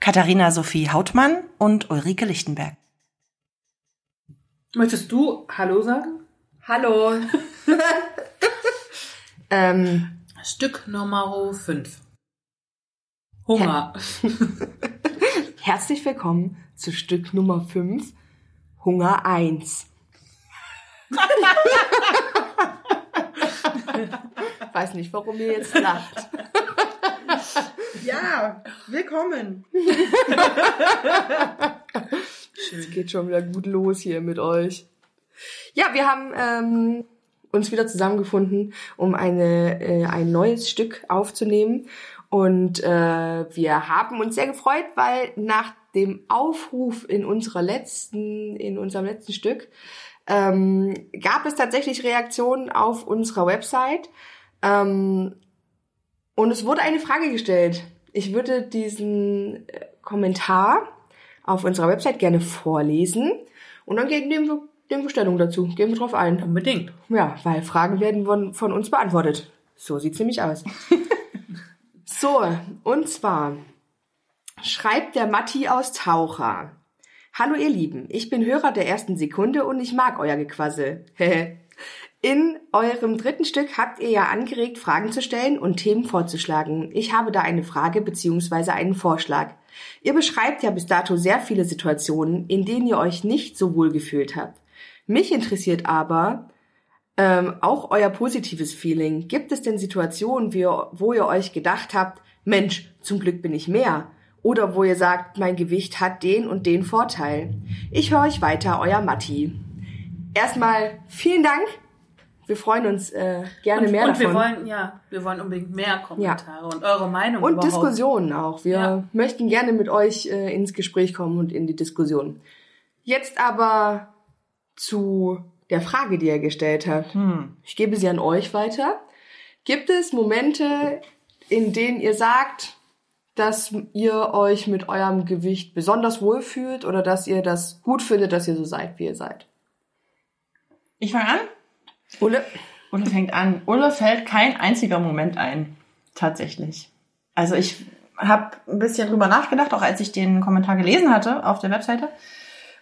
Katharina Sophie Hautmann und Ulrike Lichtenberg. Möchtest du Hallo sagen? Hallo. ähm, Stück Nummer 5. Hunger. herzlich willkommen zu Stück Nummer 5, Hunger 1. Weiß nicht, warum ihr jetzt lacht. Ja, willkommen. Es geht schon wieder gut los hier mit euch. Ja, wir haben ähm, uns wieder zusammengefunden, um eine, äh, ein neues Stück aufzunehmen. Und äh, wir haben uns sehr gefreut, weil nach dem Aufruf in unserer letzten, in unserem letzten Stück ähm, gab es tatsächlich Reaktionen auf unserer Website. Ähm, und es wurde eine Frage gestellt. Ich würde diesen äh, Kommentar auf unserer Website gerne vorlesen und dann geben wir, geben wir Stellung dazu, gehen wir drauf ein. Unbedingt. Ja, weil Fragen werden von, von uns beantwortet. So sieht's nämlich aus. so, und zwar schreibt der Matti aus Taucher. Hallo ihr Lieben, ich bin Hörer der ersten Sekunde und ich mag euer Gequassel. In eurem dritten Stück habt ihr ja angeregt, Fragen zu stellen und Themen vorzuschlagen. Ich habe da eine Frage bzw. einen Vorschlag. Ihr beschreibt ja bis dato sehr viele Situationen, in denen ihr euch nicht so wohl gefühlt habt. Mich interessiert aber ähm, auch euer positives Feeling. Gibt es denn Situationen, wo ihr euch gedacht habt, Mensch, zum Glück bin ich mehr? Oder wo ihr sagt, mein Gewicht hat den und den Vorteil? Ich höre euch weiter, euer Matti. Erstmal vielen Dank. Wir freuen uns äh, gerne und, mehr und davon. wir wollen, ja, wir wollen unbedingt mehr Kommentare und eure Meinung und überhaupt. Diskussionen auch. Wir Ja. möchten gerne mit euch äh, ins Gespräch kommen und in die Diskussion. Jetzt aber zu der Frage, die ihr gestellt habt. Hm. Ich gebe sie an euch weiter. Gibt es Momente, in denen ihr sagt, dass ihr euch mit eurem Gewicht besonders wohlfühlt oder dass ihr das gut findet, dass ihr so seid, wie ihr seid? Ich fange an. Ulle? Ulle fängt an. Ulle fällt kein einziger Moment ein. Tatsächlich. Also ich habe ein bisschen drüber nachgedacht, auch als ich den Kommentar gelesen hatte auf der Webseite.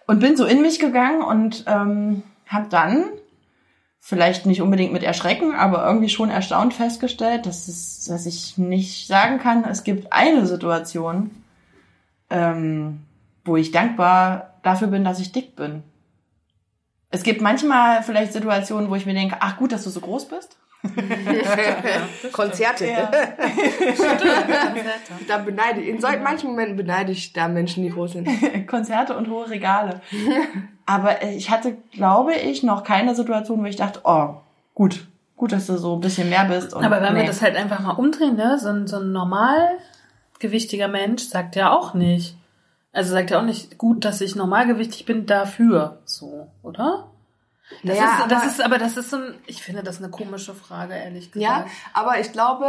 Und bin so in mich gegangen und ähm, habe dann, vielleicht nicht unbedingt mit Erschrecken, aber irgendwie schon erstaunt festgestellt, dass, es, dass ich nicht sagen kann, es gibt eine Situation, ähm, wo ich dankbar dafür bin, dass ich dick bin. Es gibt manchmal vielleicht Situationen, wo ich mir denke, ach gut, dass du so groß bist. Konzerte. da beneide ich, in solchen manchen Momenten beneide ich da Menschen, die groß sind. Konzerte und hohe Regale. Aber ich hatte, glaube ich, noch keine Situation, wo ich dachte, oh, gut, gut, dass du so ein bisschen mehr bist. Und Aber wenn wir nee. das halt einfach mal umdrehen, ne? So ein, so ein normalgewichtiger Mensch sagt ja auch nicht. Also sagt ja auch nicht, gut, dass ich normalgewichtig bin dafür. So, oder? Das, Naja, ist, das aber- ist, aber das ist so ein, ich finde das eine komische Frage, ehrlich Ja, gesagt. aber ich glaube,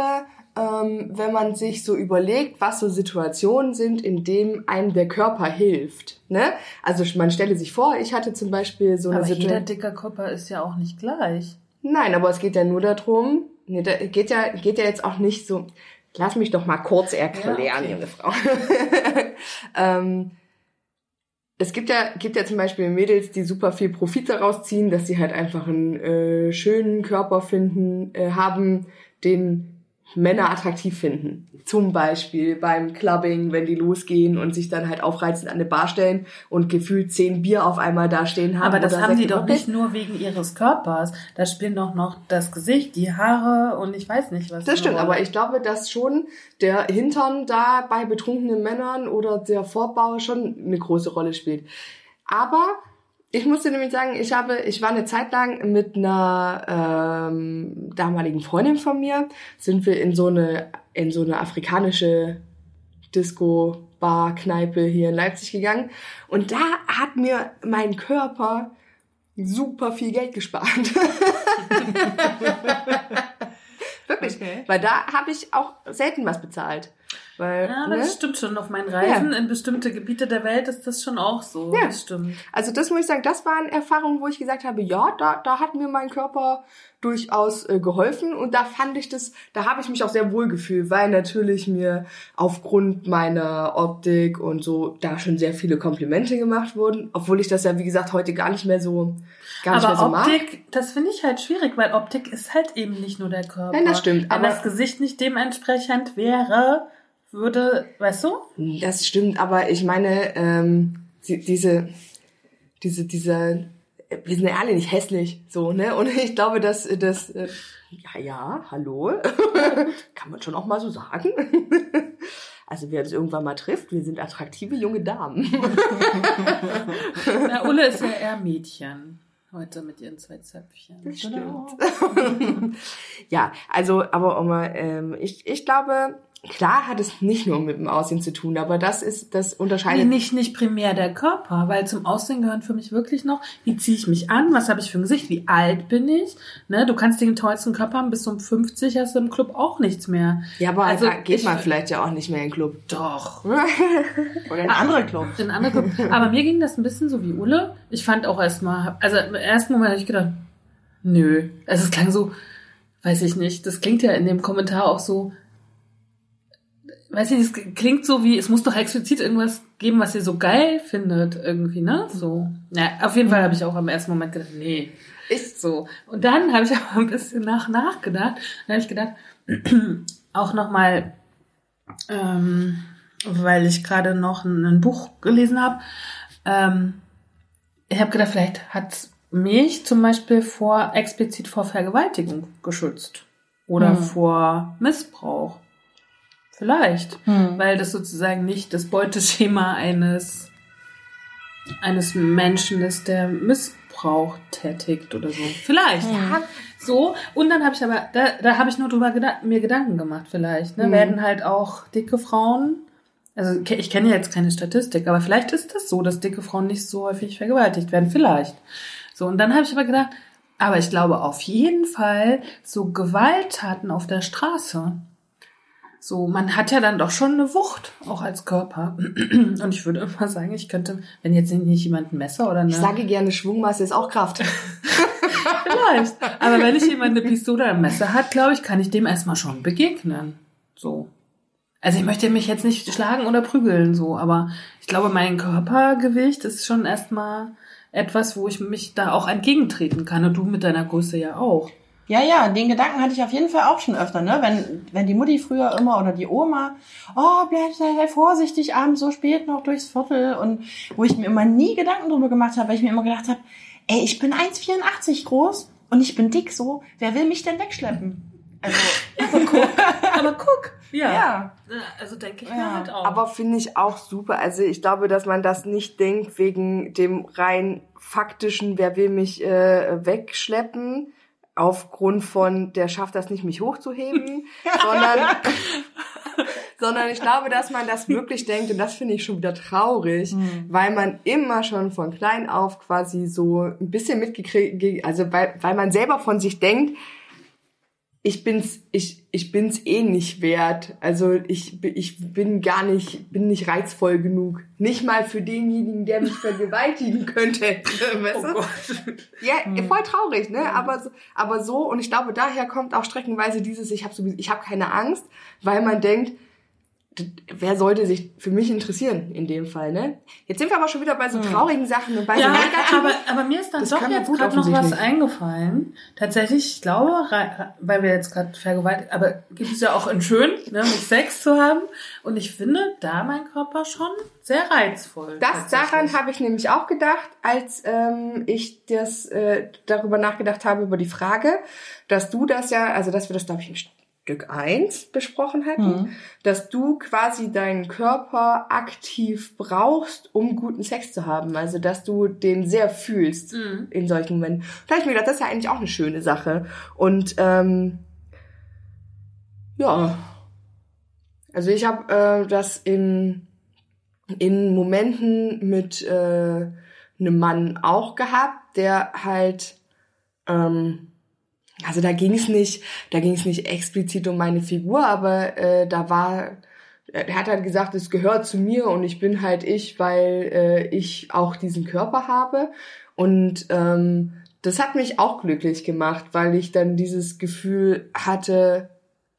ähm, wenn man sich so überlegt, was so Situationen sind, in denen einem der Körper hilft. Ne? Also man stelle sich vor, ich hatte zum Beispiel so eine Aber jeder Situation. dicker Körper ist ja auch nicht gleich. Nein, aber es geht ja nur darum, nee, da geht ja, geht ja jetzt auch nicht so. Lass mich doch mal kurz erklären, Ja, okay. junge Frau. ähm, es gibt ja, gibt ja zum Beispiel Mädels, die super viel Profit daraus ziehen, dass sie halt einfach einen äh, schönen Körper finden, äh, haben, den Männer attraktiv finden. Zum Beispiel beim Clubbing, wenn die losgehen und sich dann halt aufreizend an eine Bar stellen und gefühlt zehn Bier auf einmal da stehen haben. Aber das haben die doch nicht nur wegen ihres Körpers. Da spielen doch noch das Gesicht, die Haare und ich weiß nicht was. Das stimmt, aber ich glaube, dass schon der Hintern da bei betrunkenen Männern oder der Vorbau schon eine große Rolle spielt. Aber ich musste nämlich sagen, ich habe, ich war eine Zeit lang mit einer ähm, damaligen Freundin von mir, sind wir in so eine in so eine afrikanische Disco Bar, Kneipe hier in Leipzig gegangen. Und da hat mir mein Körper super viel Geld gespart. Wirklich. Okay. Weil da habe ich auch selten was bezahlt. Weil, Ja, aber ne? das stimmt schon. Auf meinen Reisen in bestimmte Gebiete der Welt ist das schon auch so. Ja. Das stimmt. Also das muss ich sagen, das waren Erfahrungen, wo ich gesagt habe, ja, da, da hat mir mein Körper durchaus äh, geholfen und da fand ich das, da habe ich mich auch sehr wohl gefühlt, weil natürlich mir aufgrund meiner Optik und so da schon sehr viele Komplimente gemacht wurden, obwohl ich das ja wie gesagt heute gar nicht mehr so gar nicht mehr Aber so mag. Optik, das finde ich halt schwierig, weil Optik ist halt eben nicht nur der Körper. Nein, das stimmt, Wenn aber- das Gesicht nicht dementsprechend wäre, würde, weißt du? Das stimmt, aber ich meine, ähm, die, diese, diese, dieser, wir sind ja alle nicht hässlich, so, ne? Und ich glaube, dass das, äh, ja, ja, hallo, kann man schon auch mal so sagen. Also wer uns irgendwann mal trifft, wir sind attraktive junge Damen. Na, Ulle ist ja eher Mädchen. Heute mit ihren zwei Zöpfchen. Stimmt. ja, also, aber mal, ähm, ich, ich glaube, klar hat es nicht nur mit dem Aussehen zu tun, aber das ist, das Nee, unterscheidet nicht, nicht primär der Körper, weil zum Aussehen gehören für mich wirklich noch, wie ziehe ich mich an, was habe ich für ein Gesicht, wie alt bin ich. Ne, du kannst den tollsten Körper haben, bis um 50 hast du im Club auch nichts mehr. Ja, aber Also, geht ich- man vielleicht ja auch nicht mehr in den Club. Doch. Oder in andere Clubs. In andere Club. Aber mir ging das ein bisschen so wie Ulle. Ich fand auch erstmal, also im ersten Moment habe ich gedacht, nö. Also es klang so, weiß ich nicht, das klingt ja in dem Kommentar auch so, weiß ich es klingt so wie, es muss doch explizit irgendwas geben, was ihr so geil findet, irgendwie, ne? So. Ja, auf jeden Fall habe ich auch am ersten Moment gedacht, nee. Ist So. Und dann habe ich aber ein bisschen nach nachgedacht. Dann habe ich gedacht, auch nochmal, ähm, weil ich gerade noch ein, ein Buch gelesen habe, ähm, ich habe gedacht, vielleicht hat mich zum Beispiel vor explizit vor Vergewaltigung geschützt oder Hm. vor Missbrauch. Vielleicht, Hm. weil das sozusagen nicht das Beuteschema eines eines Menschen ist, der Missbrauch tätigt oder so. Vielleicht. Ja. So, und dann habe ich aber, da, da habe ich nur drüber geda mir Gedanken gemacht, vielleicht. Ne? Mhm. Werden halt auch dicke Frauen, also ich kenne ja jetzt keine Statistik, aber vielleicht ist das so, dass dicke Frauen nicht so häufig vergewaltigt werden. Vielleicht. So, und dann habe ich aber gedacht, aber ich glaube auf jeden Fall so Gewalttaten auf der Straße. So, man hat ja dann doch schon eine Wucht, auch als Körper. Und ich würde immer sagen, ich könnte, wenn jetzt nicht jemand ein Messer oder eine... Ich sage gerne, Schwungmasse ist auch Kraft. Vielleicht. Aber wenn ich jemand eine Pistole oder ein Messer hat, glaube ich, kann ich dem erstmal schon begegnen. So. Also ich möchte mich jetzt nicht schlagen oder prügeln, so, aber ich glaube, mein Körpergewicht ist schon erstmal etwas, wo ich mich da auch entgegentreten kann. Und du mit deiner Größe ja auch. Ja, ja, den Gedanken hatte ich auf jeden Fall auch schon öfter, ne? Wenn, wenn die Mutti früher immer oder die Oma, oh, bleib sei vorsichtig abends so spät noch durchs Viertel und wo ich mir immer nie Gedanken drüber gemacht habe, weil ich mir immer gedacht habe, ey, ich bin 1,84 groß und ich bin dick so, wer will mich denn wegschleppen? Also, Aber guck. Aber guck. Ja. ja. Also denke ich Ja. mir halt auch. Aber finde ich auch super. Also ich glaube, dass man das nicht denkt wegen dem rein faktischen, wer will mich äh, wegschleppen, aufgrund von, der schafft das nicht, mich hochzuheben, sondern, sondern ich glaube, dass man das wirklich denkt und das finde ich schon wieder traurig, weil man immer schon von klein auf quasi so ein bisschen mitgekriegt, also weil, weil man selber von sich denkt, ich bin's, ich, ich bin's eh nicht wert. Also ich, ich bin gar nicht, bin nicht reizvoll genug. Nicht mal für denjenigen, der mich vergewaltigen könnte. Weißt du? Ja, voll traurig, ne? Aber, so- aber so, und ich glaube, daher kommt auch streckenweise dieses, ich habe sowieso, ich habe keine Angst, weil man denkt, wer sollte sich für mich interessieren in dem Fall, ne? Jetzt sind wir aber schon wieder bei so traurigen Sachen und bei so Ja, negativen. aber, aber mir ist dann Das doch jetzt gerade noch was eingefallen. Tatsächlich, ich glaube, weil wir jetzt gerade vergewaltigt, aber gibt es ja auch in schön, ne, mit Sex zu haben. Und ich finde da mein Körper schon sehr reizvoll. Das daran habe ich nämlich auch gedacht, als ähm, ich das äh, darüber nachgedacht habe über die Frage, dass du das ja, also dass wir das glaube ich Stück 1 besprochen hatten, dass du quasi deinen Körper aktiv brauchst, um guten Sex zu haben, also dass du den sehr fühlst Mhm. in solchen Momenten. Da habe ich mir gedacht, das ist ja eigentlich auch eine schöne Sache und ähm, ja, also ich habe äh, das in in Momenten mit äh, einem Mann auch gehabt, der halt, ähm, also da ging es nicht, da ging es nicht explizit um meine Figur, aber äh, da war, er hat halt gesagt, es gehört zu mir und ich bin halt ich, weil äh, ich auch diesen Körper habe und ähm, das hat mich auch glücklich gemacht, weil ich dann dieses Gefühl hatte,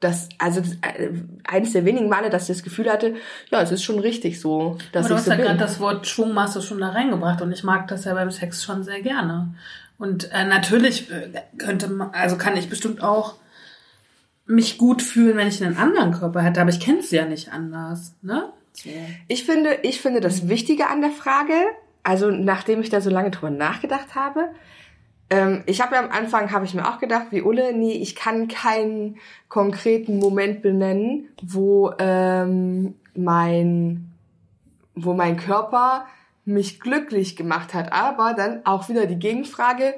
dass, also äh, eines der wenigen Male, dass ich das Gefühl hatte, ja, es ist schon richtig so, dass Aber du ich hast so ja gerade das Wort Schwungmasse schon da reingebracht und ich mag das ja beim Sex schon sehr gerne. Und äh, natürlich äh, könnte man, also kann ich bestimmt auch mich gut fühlen, wenn ich einen anderen Körper hätte, aber ich kenne es ja nicht anders, ne? Ich finde, ich finde das Wichtige an der Frage, also nachdem ich da so lange drüber nachgedacht habe, ähm, ich habe ja am Anfang, habe ich mir auch gedacht, wie Ulle, nee, ich kann keinen konkreten Moment benennen, wo ähm, mein, wo mein Körper mich glücklich gemacht hat. Aber dann auch wieder die Gegenfrage,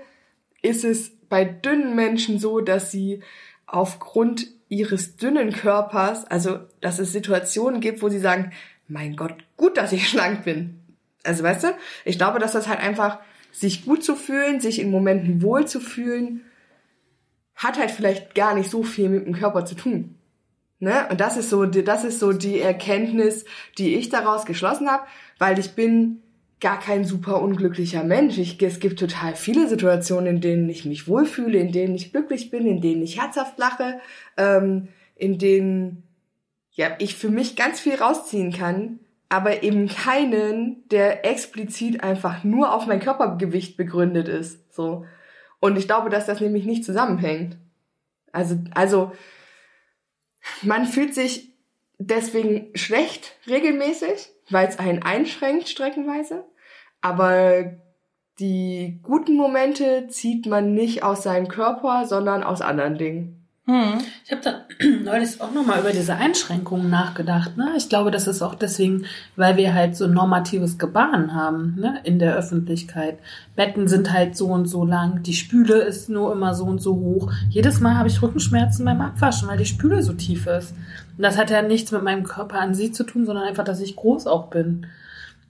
ist es bei dünnen Menschen so, dass sie aufgrund ihres dünnen Körpers, also dass es Situationen gibt, wo sie sagen, mein Gott, gut, dass ich schlank bin. Also weißt du, ich glaube, dass das halt einfach sich gut zu fühlen, sich in Momenten wohl zu fühlen, hat halt vielleicht gar nicht so viel mit dem Körper zu tun. Ne? Und das ist so, das ist so die Erkenntnis, die ich daraus geschlossen habe, weil ich bin gar kein super unglücklicher Mensch. Ich, es gibt total viele Situationen, in denen ich mich wohlfühle, in denen ich glücklich bin, in denen ich herzhaft lache, ähm, in denen ja, ich für mich ganz viel rausziehen kann, aber eben keinen, der explizit einfach nur auf mein Körpergewicht begründet ist. So. Und ich glaube, dass das nämlich nicht zusammenhängt. Also, also, man fühlt sich deswegen schlecht regelmäßig, weil es einen einschränkt streckenweise. Aber die guten Momente zieht man nicht aus seinem Körper, sondern aus anderen Dingen. Hm. Ich habe da neulich auch nochmal über diese Einschränkungen nachgedacht. Ne? Ich glaube, das ist auch deswegen, weil wir halt so normatives Gebaren haben ne? in der Öffentlichkeit. Betten sind halt so und so lang, die Spüle ist nur immer so und so hoch. Jedes Mal habe ich Rückenschmerzen beim Abwaschen, weil die Spüle so tief ist. Und das hat ja nichts mit meinem Körper an sich zu tun, sondern einfach, dass ich groß auch bin.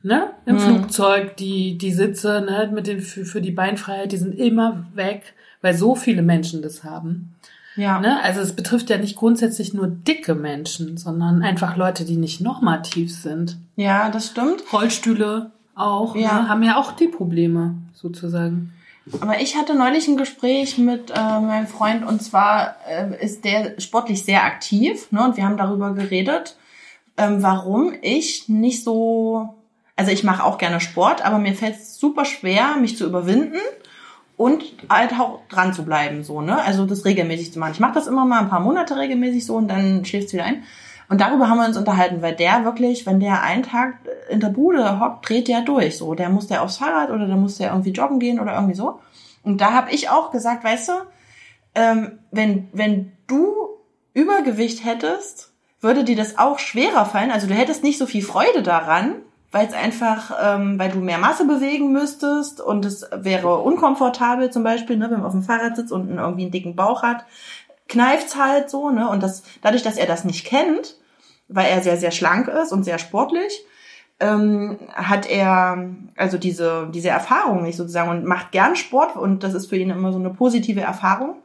Ne? Im Mhm. Flugzeug, die, die Sitze ne? mit den, für, für die Beinfreiheit, die sind immer weg, weil so viele Menschen das haben. Ja. Ne? Also es betrifft ja nicht grundsätzlich nur dicke Menschen, sondern einfach Leute, die nicht normativ sind. ja, das stimmt. Rollstühle auch, Ja. ne? haben ja auch die Probleme sozusagen. Aber ich hatte neulich ein Gespräch mit äh, meinem Freund und zwar äh, ist der sportlich sehr aktiv ne, und wir haben darüber geredet, ähm, warum ich nicht so, also ich mache auch gerne Sport, aber mir fällt es super schwer, mich zu überwinden und halt auch dran zu bleiben, so ne, also das regelmäßig zu machen. Ich mache das immer mal ein paar Monate regelmäßig so und dann schläft es wieder ein. Und darüber haben wir uns unterhalten, weil der wirklich, wenn der einen Tag in der Bude hockt, dreht der durch. So, der muss der aufs Fahrrad oder der muss der irgendwie joggen gehen oder irgendwie so. Und da habe ich auch gesagt, weißt du, ähm, wenn, wenn du Übergewicht hättest, würde dir das auch schwerer fallen. Also du hättest nicht so viel Freude daran, weil es einfach, ähm, weil du mehr Masse bewegen müsstest und es wäre unkomfortabel zum Beispiel, ne, wenn man auf dem Fahrrad sitzt und irgendwie einen dicken Bauch hat, kneift's halt so, ne? Und das, dadurch, dass er das nicht kennt, weil er sehr, sehr schlank ist und sehr sportlich, ähm, hat er also diese, diese Erfahrung nicht sozusagen und macht gern Sport und das ist für ihn immer so eine positive Erfahrung.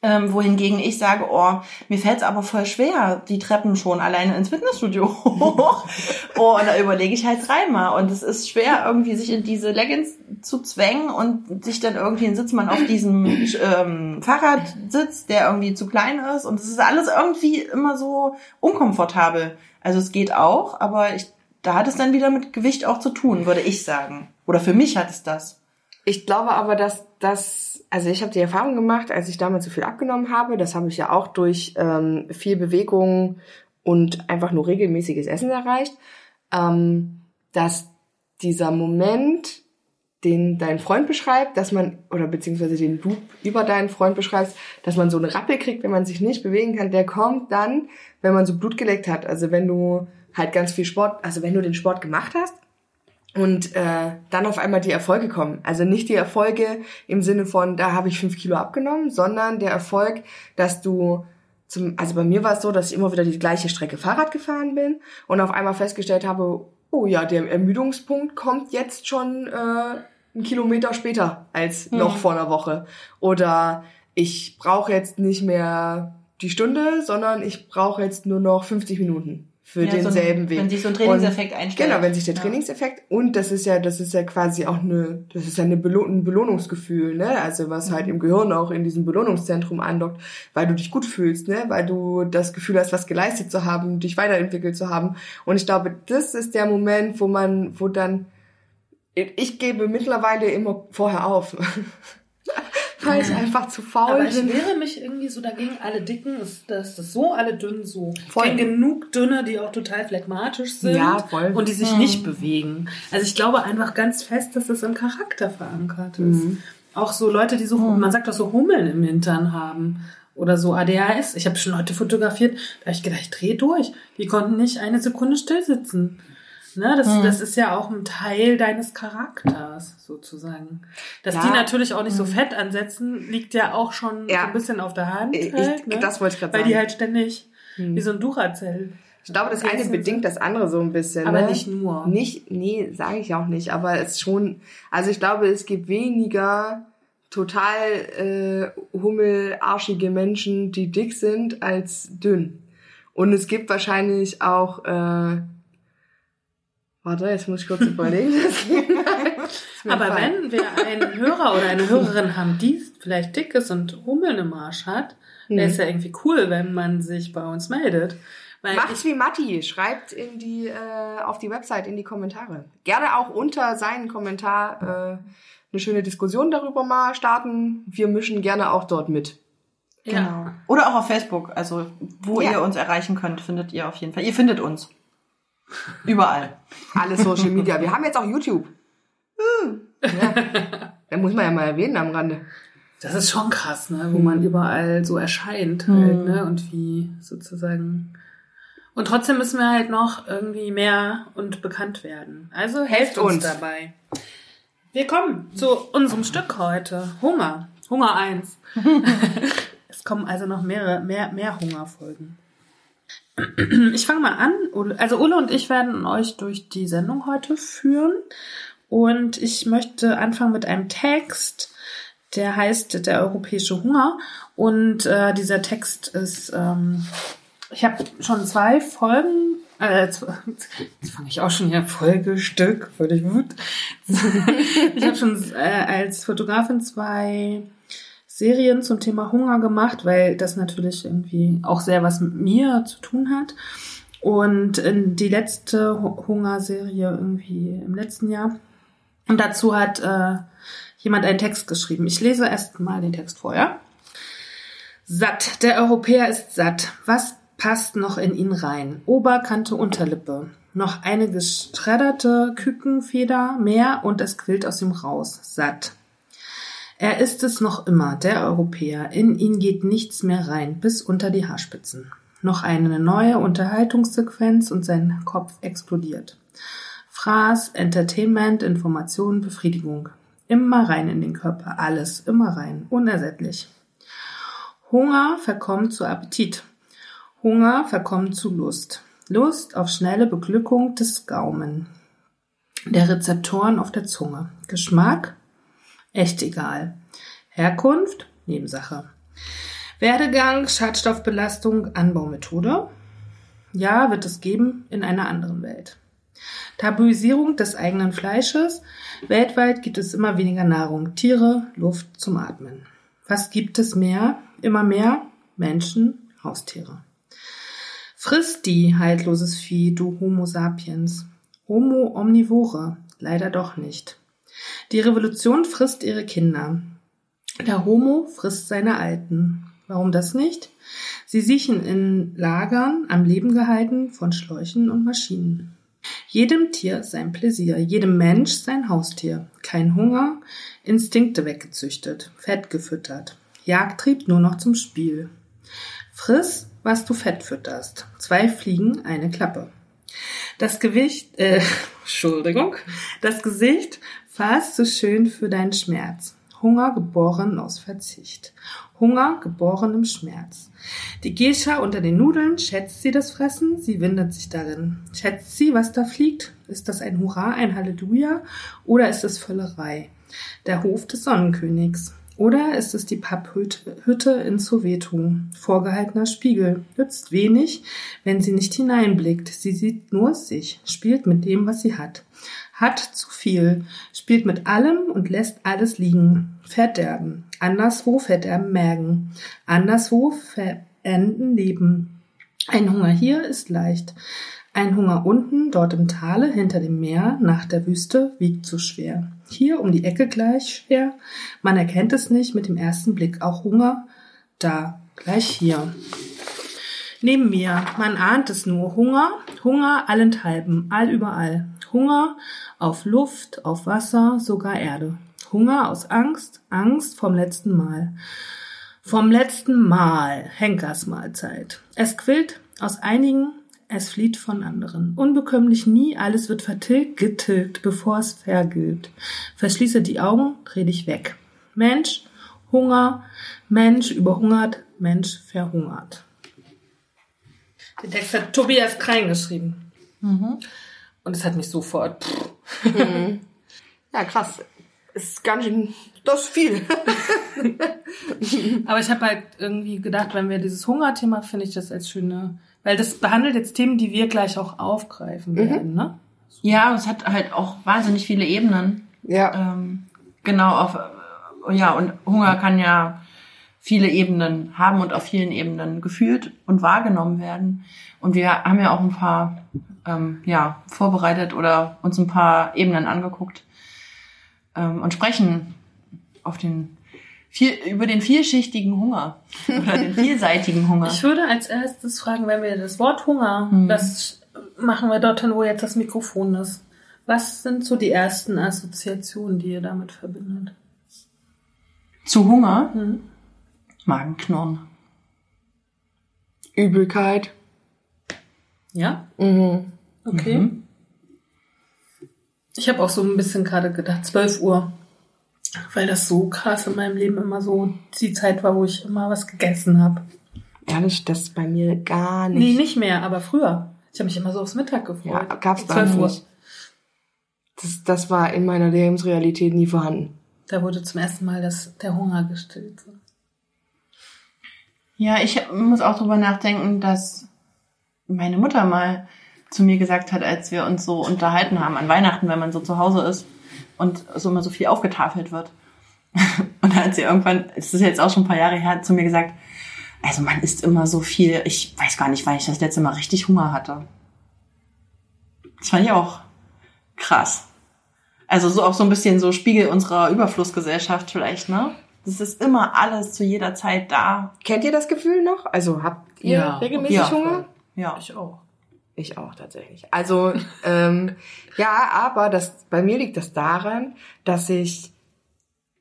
Ähm, wohingegen ich sage, oh, mir fällt es aber voll schwer, die Treppen schon alleine ins Fitnessstudio hoch. oh, und da überlege ich halt dreimal. Und es ist schwer, irgendwie sich in diese Leggings zu zwängen und sich dann irgendwie einen Sitzmann auf diesem ähm, Fahrrad sitzt, der irgendwie zu klein ist. Und es ist alles irgendwie immer so unkomfortabel. Also es geht auch, aber ich, da hat es dann wieder mit Gewicht auch zu tun, würde ich sagen. Oder für mich hat es das. Ich glaube aber, dass das, also ich habe die Erfahrung gemacht, als ich damals so viel abgenommen habe, das habe ich ja auch durch ähm, viel Bewegung und einfach nur regelmäßiges Essen erreicht, ähm, dass dieser Moment, den dein Freund beschreibt, dass man, oder beziehungsweise den du über deinen Freund beschreibst, dass man so eine Rappel kriegt, wenn man sich nicht bewegen kann, der kommt dann, wenn man so Blut geleckt hat. Also wenn du halt ganz viel Sport, also wenn du den Sport gemacht hast und äh, dann auf einmal die Erfolge kommen. Also nicht die Erfolge im Sinne von, da habe ich fünf Kilo abgenommen, sondern der Erfolg, dass du zum, also bei mir war es so, dass ich immer wieder die gleiche Strecke Fahrrad gefahren bin und auf einmal festgestellt habe, oh ja, der Ermüdungspunkt kommt jetzt schon äh, einen Kilometer später als noch vor einer Woche. Oder ich brauche jetzt nicht mehr die Stunde, sondern ich brauche jetzt nur noch 50 Minuten für Ja, so ein- denselben Weg. wenn sich so ein Trainingseffekt Und- einstellt. Genau, wenn sich der Ja. Trainingseffekt und das ist ja, das ist ja quasi auch eine, das ist ja eine Belohn ein Belohnungsgefühl, ne? Also was halt im Gehirn auch in diesem Belohnungszentrum andockt, weil du dich gut fühlst, ne? Weil du das Gefühl hast, was geleistet zu haben, dich weiterentwickelt zu haben. Und ich glaube, das ist der Moment, wo man, wo dann, ich gebe mittlerweile immer vorher auf. weil ich einfach zu faul Aber ich bin. wehre mich irgendwie so dagegen, alle Dicken, ist, das ist so, alle Dünn so. Voll. Ich kenne genug Dünne, die auch total phlegmatisch sind. Ja, voll. Und die sich nicht bewegen. Also ich glaube einfach ganz fest, dass das im Charakter verankert ist. Auch so Leute, die so, man sagt doch so Hummeln im Hintern haben. Oder so ADHS. Ich habe schon Leute fotografiert, da habe ich gedacht, ich dreh durch. Die konnten nicht eine Sekunde still sitzen. Ne, das, das ist ja auch ein Teil deines Charakters, sozusagen. Dass Ja. die natürlich auch nicht so fett ansetzen, liegt ja auch schon Ja. so ein bisschen auf der Hand. Ich- halt, ne? das wollte ich grad Weil sagen. die halt ständig wie so ein Duracell. Ich glaube, das eine bedingt das andere so ein bisschen. Aber ne? nicht nur. Nicht, nee, sage ich auch nicht. Aber es schon, also ich glaube, es gibt weniger total äh, hummelarschige Menschen, die dick sind, als dünn. Und es gibt wahrscheinlich auch, äh, warte, jetzt muss ich kurz überlegen. Aber wenn wir einen Hörer oder eine Hörerin haben, die vielleicht dick ist und Hummeln im Arsch hat, wäre Hm. es ja irgendwie cool, wenn man sich bei uns meldet. Weil Macht's wie Matti, schreibt in die, äh, auf die Website, in die Kommentare. Gerne auch unter seinen Kommentar äh, eine schöne Diskussion darüber mal starten. Wir mischen gerne auch dort mit. ja, Genau. Oder auch auf Facebook, also wo Ja. ihr uns erreichen könnt, findet ihr auf jeden Fall. Ihr findet uns. Überall. Alle Social Media. Wir haben jetzt auch YouTube. Hm. Ja. Da muss man ja mal erwähnen am Rande. das ist schon krass, ne? wo man überall so erscheint halt, ne? und wie sozusagen. Und trotzdem müssen wir halt noch irgendwie mehr und bekannt werden. Also helft Helft uns, uns. dabei. Wir kommen zu unserem Stück heute. Hunger. Hunger 1. es kommen also noch mehrere, mehr, mehr Hungerfolgen. Ich fange mal an. Also Ulle und ich werden euch durch die Sendung heute führen. Und ich möchte anfangen mit einem Text, der heißt Der europäische Hunger. Und äh, dieser Text ist, ähm, ich habe schon zwei Folgen, äh, jetzt jetzt fange ich auch schon hier Folgestück, völlig gut. ich habe schon äh, als Fotografin zwei Serien zum Thema Hunger gemacht, weil das natürlich irgendwie auch sehr was mit mir zu tun hat. Und die letzte Hu- Hungerserie irgendwie im letzten Jahr. Und dazu hat äh, jemand einen Text geschrieben. Ich lese erst mal den Text vor, ja? Satt. Der Europäer ist satt. Was passt noch in ihn rein? Oberkante, Unterlippe. Noch eine geschredderte Kükenfeder mehr und es quillt aus ihm raus. Satt. Er ist es noch immer, der Europäer. In ihn geht nichts mehr rein, bis unter die Haarspitzen. Noch eine neue Unterhaltungssequenz und sein Kopf explodiert. Fraß, Entertainment, Information, Befriedigung. Immer rein in den Körper, alles, immer rein, unersättlich. Hunger verkommt zu Appetit. Hunger verkommt zu Lust. Lust auf schnelle Beglückung des Gaumen. Der Rezeptoren auf der Zunge. Geschmack? Echt egal. Herkunft? Nebensache. Werdegang, Schadstoffbelastung, Anbaumethode? Ja, wird es geben in einer anderen Welt. Tabuisierung des eigenen Fleisches. Weltweit gibt es immer weniger Nahrung, Tiere, Luft zum Atmen. Was gibt es mehr? Immer mehr Menschen, Haustiere. Frisst die haltloses Vieh, du Homo sapiens. Homo omnivore. Leider doch nicht. Die Revolution frisst ihre Kinder. Der Homo frisst seine Alten. Warum das nicht? Sie siechen in Lagern am Leben gehalten von Schläuchen und Maschinen. Jedem Tier sein Pläsier, jedem Mensch sein Haustier. Kein Hunger, Instinkte weggezüchtet, Fett gefüttert. Jagdtrieb nur noch zum Spiel. Friss, was du Fett fütterst. Zwei Fliegen, eine Klappe. Das Gewicht, äh, Entschuldigung, das Gesicht fast so schön für deinen Schmerz. Hunger geboren aus Verzicht. Hunger geboren im Schmerz. Die Gescha unter den Nudeln, schätzt sie das Fressen? Sie windet sich darin. Schätzt sie, was da fliegt? Ist das ein Hurra, ein Halleluja oder ist es Völlerei? Der Hof des Sonnenkönigs. Oder ist es die Papphütte in Soweto? Vorgehaltener Spiegel. Nützt wenig, wenn sie nicht hineinblickt. Sie sieht nur sich, spielt mit dem, was sie hat. Hat zu viel, spielt mit allem und lässt alles liegen. Verderben. Anderswo verderben Mägen. Anderswo verenden Leben. Ein Hunger hier ist leicht. Ein Hunger unten, dort im Tale, hinter dem Meer, nach der Wüste, wiegt zu schwer. Hier um die Ecke gleich schwer. Man erkennt es nicht mit dem ersten Blick. Auch Hunger da, gleich hier. Neben mir, man ahnt es nur. Hunger, Hunger allenthalben, allüberall. Hunger auf Luft, auf Wasser, sogar Erde. Hunger aus Angst, Angst vom letzten Mal. Vom letzten Mal, Henkersmahlzeit. Es quillt aus einigen es flieht von anderen. Unbekömmlich nie, alles wird vertilgt, getilgt, bevor es vergilt. Verschließe die Augen, dreh dich weg. Mensch, Hunger, Mensch überhungert, Mensch verhungert. Den Text hat Tobias Krein geschrieben. Mhm. Und es hat mich sofort. Mhm. Ja, krass. Ist ganz schön, das ist viel. Aber ich habe halt irgendwie gedacht, wenn wir dieses Hungerthema, finde ich das als schöne weil das behandelt jetzt Themen, die wir gleich auch aufgreifen mhm. werden, ne? Ja, es hat halt auch wahnsinnig viele Ebenen. Ja. Ähm, genau, auf, ja, und Hunger kann ja viele Ebenen haben und auf vielen Ebenen gefühlt und wahrgenommen werden. Und wir haben ja auch ein paar, ähm, ja, vorbereitet oder uns ein paar Ebenen angeguckt ähm, und sprechen auf den viel, über den vielschichtigen Hunger oder den vielseitigen Hunger. Ich würde als erstes fragen, wenn wir das Wort Hunger, hm. das machen wir dorthin, wo jetzt das Mikrofon ist. Was sind so die ersten Assoziationen, die ihr damit verbindet? Zu Hunger? Hm. Magenknurren. Übelkeit. Ja? Mhm. Okay. Mhm. Ich habe auch so ein bisschen gerade gedacht, 12 Uhr weil das so krass in meinem Leben immer so die Zeit war, wo ich immer was gegessen habe. Ehrlich, das bei mir gar nicht. Nee, nicht mehr, aber früher. Ich habe mich immer so aufs Mittag gefreut. Ja, gab's da nicht. Das, das war in meiner Lebensrealität nie vorhanden. Da wurde zum ersten Mal das, der Hunger gestillt. Ja, ich muss auch drüber nachdenken, dass meine Mutter mal zu mir gesagt hat, als wir uns so unterhalten haben an Weihnachten, wenn man so zu Hause ist, und so immer so viel aufgetafelt wird. Und dann hat sie irgendwann, es ist jetzt auch schon ein paar Jahre her, zu mir gesagt, also man isst immer so viel, ich weiß gar nicht, wann ich das letzte Mal richtig Hunger hatte. Das fand ich auch krass. Also so auch so ein bisschen so Spiegel unserer Überflussgesellschaft vielleicht, ne? Das ist immer alles zu jeder Zeit da. Kennt ihr das Gefühl noch? Also habt ihr ja, regelmäßig ja, Hunger? Ja, ich auch. Ich auch tatsächlich. Also ähm, ja, aber das bei mir liegt das daran, dass ich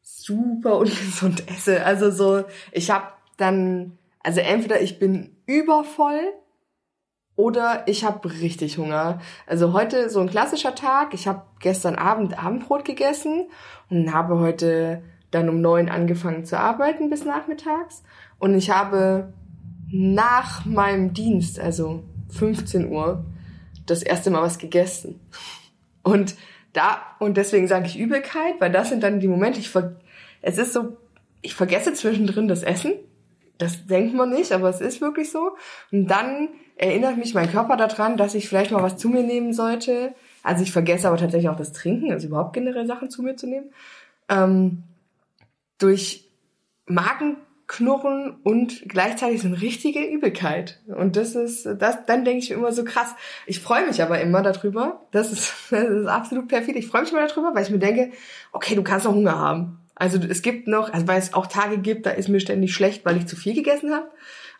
super ungesund esse. Also so, ich habe dann, also entweder ich bin übervoll oder ich habe richtig Hunger. Also heute so ein klassischer Tag. Ich habe gestern Abend Abendbrot gegessen und habe heute dann um neun angefangen zu arbeiten bis nachmittags. Und ich habe nach meinem Dienst, also 15 Uhr das erste Mal was gegessen. Und da, und deswegen sage ich Übelkeit, weil das sind dann die Momente, ich ver, es ist so, ich vergesse zwischendrin das Essen. Das denkt man nicht, aber es ist wirklich so. Und dann erinnert mich mein Körper daran, dass ich vielleicht mal was zu mir nehmen sollte. Also ich vergesse aber tatsächlich auch das Trinken, also überhaupt generell Sachen zu mir zu nehmen. Ähm, durch Magen Knurren und gleichzeitig so eine richtige Übelkeit. Und das ist, das, dann denke ich immer so krass. Ich freue mich aber immer darüber. Das ist, das ist absolut perfid. Ich freue mich immer darüber, weil ich mir denke, okay, du kannst noch Hunger haben. Also es gibt noch, also weil es auch Tage gibt, da ist mir ständig schlecht, weil ich zu viel gegessen habe.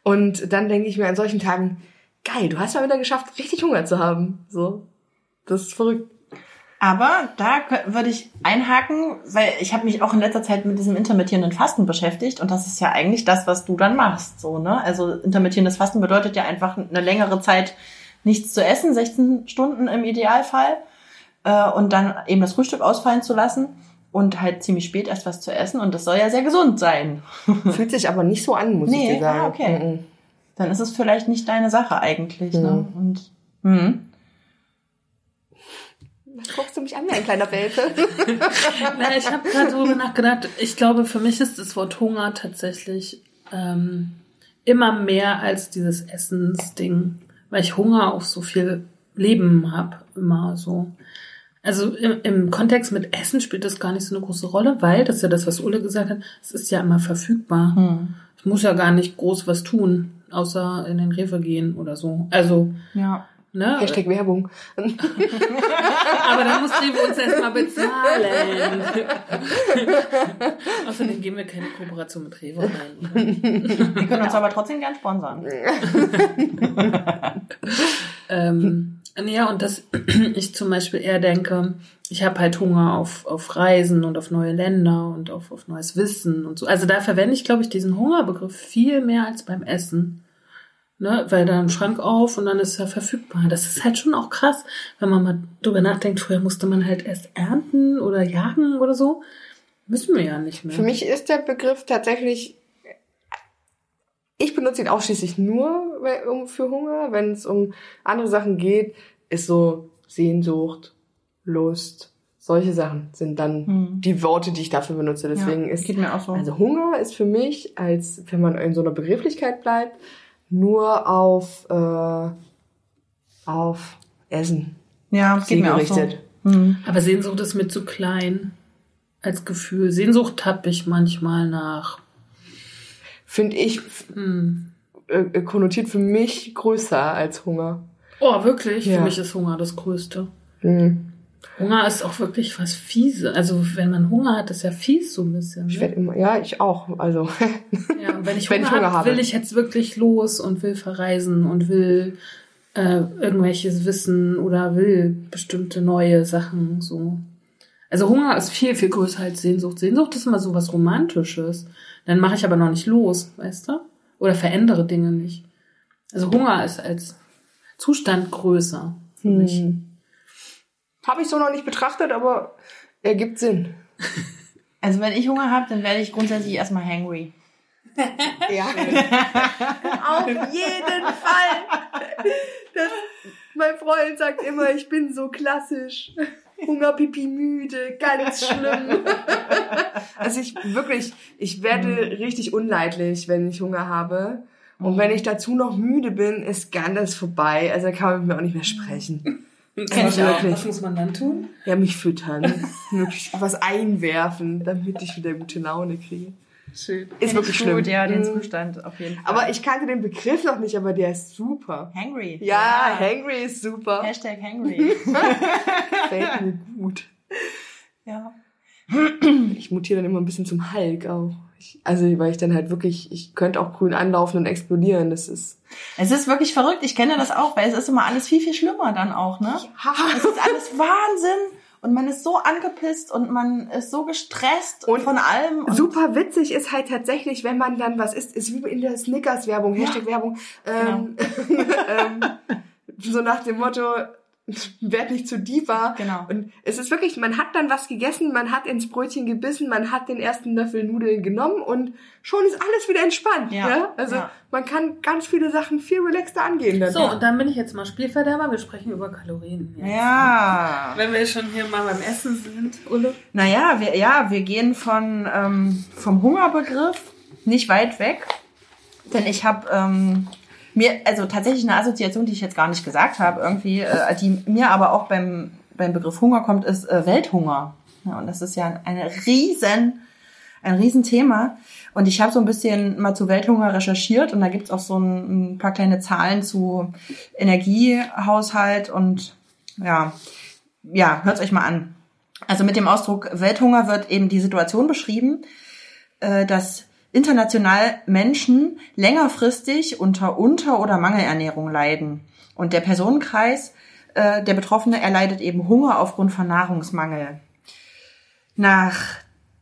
Und dann denke ich mir an solchen Tagen, geil, du hast mal wieder geschafft, richtig Hunger zu haben. So, das ist verrückt. Aber da würde ich einhaken, weil ich habe mich auch in letzter Zeit mit diesem intermittierenden Fasten beschäftigt und das ist ja eigentlich das, was du dann machst, so ne? Also intermittierendes Fasten bedeutet ja einfach eine längere Zeit nichts zu essen, 16 Stunden im Idealfall äh, und dann eben das Frühstück ausfallen zu lassen und halt ziemlich spät erst was zu essen und das soll ja sehr gesund sein. Fühlt sich aber nicht so an, muss nee, ich dir sagen. Ah, okay. Mhm. Dann ist es vielleicht nicht deine Sache eigentlich, ne? mhm. ne? Und mh. Guckst du mich an wie ein kleiner Welpe? Na, ich habe gerade darüber nachgedacht. Ich glaube, für mich ist das Wort Hunger tatsächlich ähm, immer mehr als dieses Essensding, weil ich Hunger auf so viel Leben habe, immer so. Also im, im Kontext mit Essen spielt das gar nicht so eine große Rolle, weil, das ist ja das, was Ulle gesagt hat, es ist ja immer verfügbar. Hm. Ich muss ja gar nicht groß was tun, außer in den Rewe gehen oder so. Also, Ja. Ne? Hashtag Werbung. Aber dann muss Rewe uns erstmal bezahlen. Außerdem gehen wir keine Kooperation mit Rewe ein. Wir können uns aber trotzdem gern sponsern. ähm, ja, und dass ich zum Beispiel eher denke, ich habe halt Hunger auf, auf Reisen und auf neue Länder und auf, auf neues Wissen und so. Also da verwende ich, glaube ich, diesen Hungerbegriff viel mehr als beim Essen. Ne, weil da ein Schrank auf und dann ist er verfügbar. Das ist halt schon auch krass, wenn man mal drüber nachdenkt, früher musste man halt erst ernten oder jagen oder so. Müssen wir ja nicht mehr. Für mich ist der Begriff tatsächlich, ich benutze ihn ausschließlich nur um- für Hunger. Wenn es um andere Sachen geht, ist so Sehnsucht, Lust, solche Sachen sind dann Hm. die Worte, die ich dafür benutze. Deswegen ja, ist geht mir auch so. Also Hunger ist für mich, als wenn man in so einer Begrifflichkeit bleibt, nur auf, äh, auf Essen ja, geht mir auch so. zielgerichtet. Hm. Aber Sehnsucht ist mir zu klein als Gefühl. Sehnsucht habe ich manchmal nach. Finde ich Hm. äh, konnotiert für mich größer als Hunger. Oh, wirklich? Ja. Für mich ist Hunger das Größte. Hm. Hunger ist auch wirklich was Fiese. Also wenn man Hunger hat, ist ja fies so ein bisschen. Ich Ne? werde immer, ja, ich auch. Also Ja, wenn ich Wenn Hunger, ich Hunger hab, habe. will ich jetzt wirklich los und will verreisen und will äh, irgendwelches Wissen oder will bestimmte neue Sachen so. Also Hunger ist viel, viel größer als Sehnsucht. Sehnsucht ist immer so was Romantisches. Dann mache ich aber noch nicht los, weißt du? Oder verändere Dinge nicht. Also Hunger ist als Zustand größer für mich. Habe ich so noch nicht betrachtet, aber ergibt Sinn. Also wenn ich Hunger habe, dann werde ich grundsätzlich erstmal hangry. Ja. Auf jeden Fall. Das, mein Freund sagt immer, ich bin so klassisch. Hunger, Pipi, müde, ganz schlimm. Also ich wirklich, ich werde richtig unleidlich, wenn ich Hunger habe. Und wenn ich dazu noch müde bin, ist ganz vorbei. Also da kann man mit mir auch nicht mehr sprechen. Kenn ich auch. wirklich. Was muss man dann tun? Ja, mich füttern. Wirklich was einwerfen, damit ich wieder gute Laune kriege. Schön. Ist wirklich schlimm. Gut, ja, den Mhm. Zustand auf jeden Fall. Aber ich kannte den Begriff noch nicht, aber der ist super. hangry. Ja, hangry ist super. Hashtag hangry. Fällt mir gut. ja. Ich mutiere dann immer ein bisschen zum Hulk auch. Ich, also, weil ich dann halt wirklich, ich könnte auch grün anlaufen und explodieren. Das ist. Es ist wirklich verrückt. Ich kenne das auch, weil es ist immer alles viel, viel schlimmer dann auch, ne? Es ist alles Wahnsinn. Und man ist so angepisst und man ist so gestresst Und von allem. Und Super witzig ist halt tatsächlich, wenn man dann was isst, ist wie in der Snickers-Werbung, Hashtag-Werbung, ähm, ähm, so nach dem Motto, werd nicht zu Diva. Genau. Und es ist wirklich, man hat dann was gegessen, man hat ins Brötchen gebissen, man hat den ersten Löffel Nudeln genommen und schon ist alles wieder entspannt. Ja. Ja, Also ja. man kann ganz viele Sachen viel relaxter angehen. Dann. So, und dann bin ich jetzt mal Spielverderber. Wir sprechen über Kalorien. Jetzt. ja. Wenn wir schon hier mal beim Essen sind, Ulle. Naja, wir, ja, wir gehen von, ähm, vom Hungerbegriff nicht weit weg. Denn ich habe ähm, mir, also tatsächlich eine Assoziation, die ich jetzt gar nicht gesagt habe, irgendwie, äh, die mir aber auch beim, beim Begriff Hunger kommt, ist äh, Welthunger. Ja, und das ist ja eine riesen, ein Riesenthema. Und ich habe so ein bisschen mal zu Welthunger recherchiert und da gibt's auch so ein, ein paar kleine Zahlen zu Energiehaushalt und ja, ja, hört's euch mal an. Also mit dem Ausdruck Welthunger wird eben die Situation beschrieben, äh, dass international Menschen längerfristig unter Unter- oder Mangelernährung leiden. Und der Personenkreis äh, der Betroffene erleidet eben Hunger aufgrund von Nahrungsmangel. Nach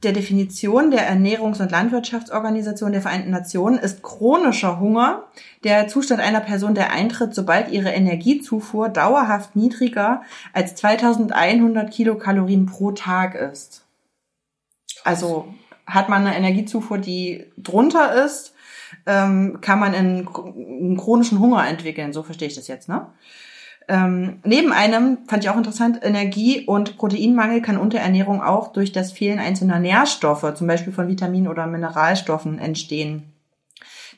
der Definition der Ernährungs- und Landwirtschaftsorganisation der Vereinten Nationen ist chronischer Hunger der Zustand einer Person, der eintritt, sobald ihre Energiezufuhr dauerhaft niedriger als 2100 Kilokalorien pro Tag ist. Also hat man eine Energiezufuhr, die drunter ist, ähm, kann man einen, einen chronischen Hunger entwickeln. So verstehe ich das jetzt, ne? Ähm, neben einem, fand ich auch interessant, Energie- und Proteinmangel kann Unterernährung auch durch das Fehlen einzelner Nährstoffe, zum Beispiel von Vitaminen oder Mineralstoffen, entstehen.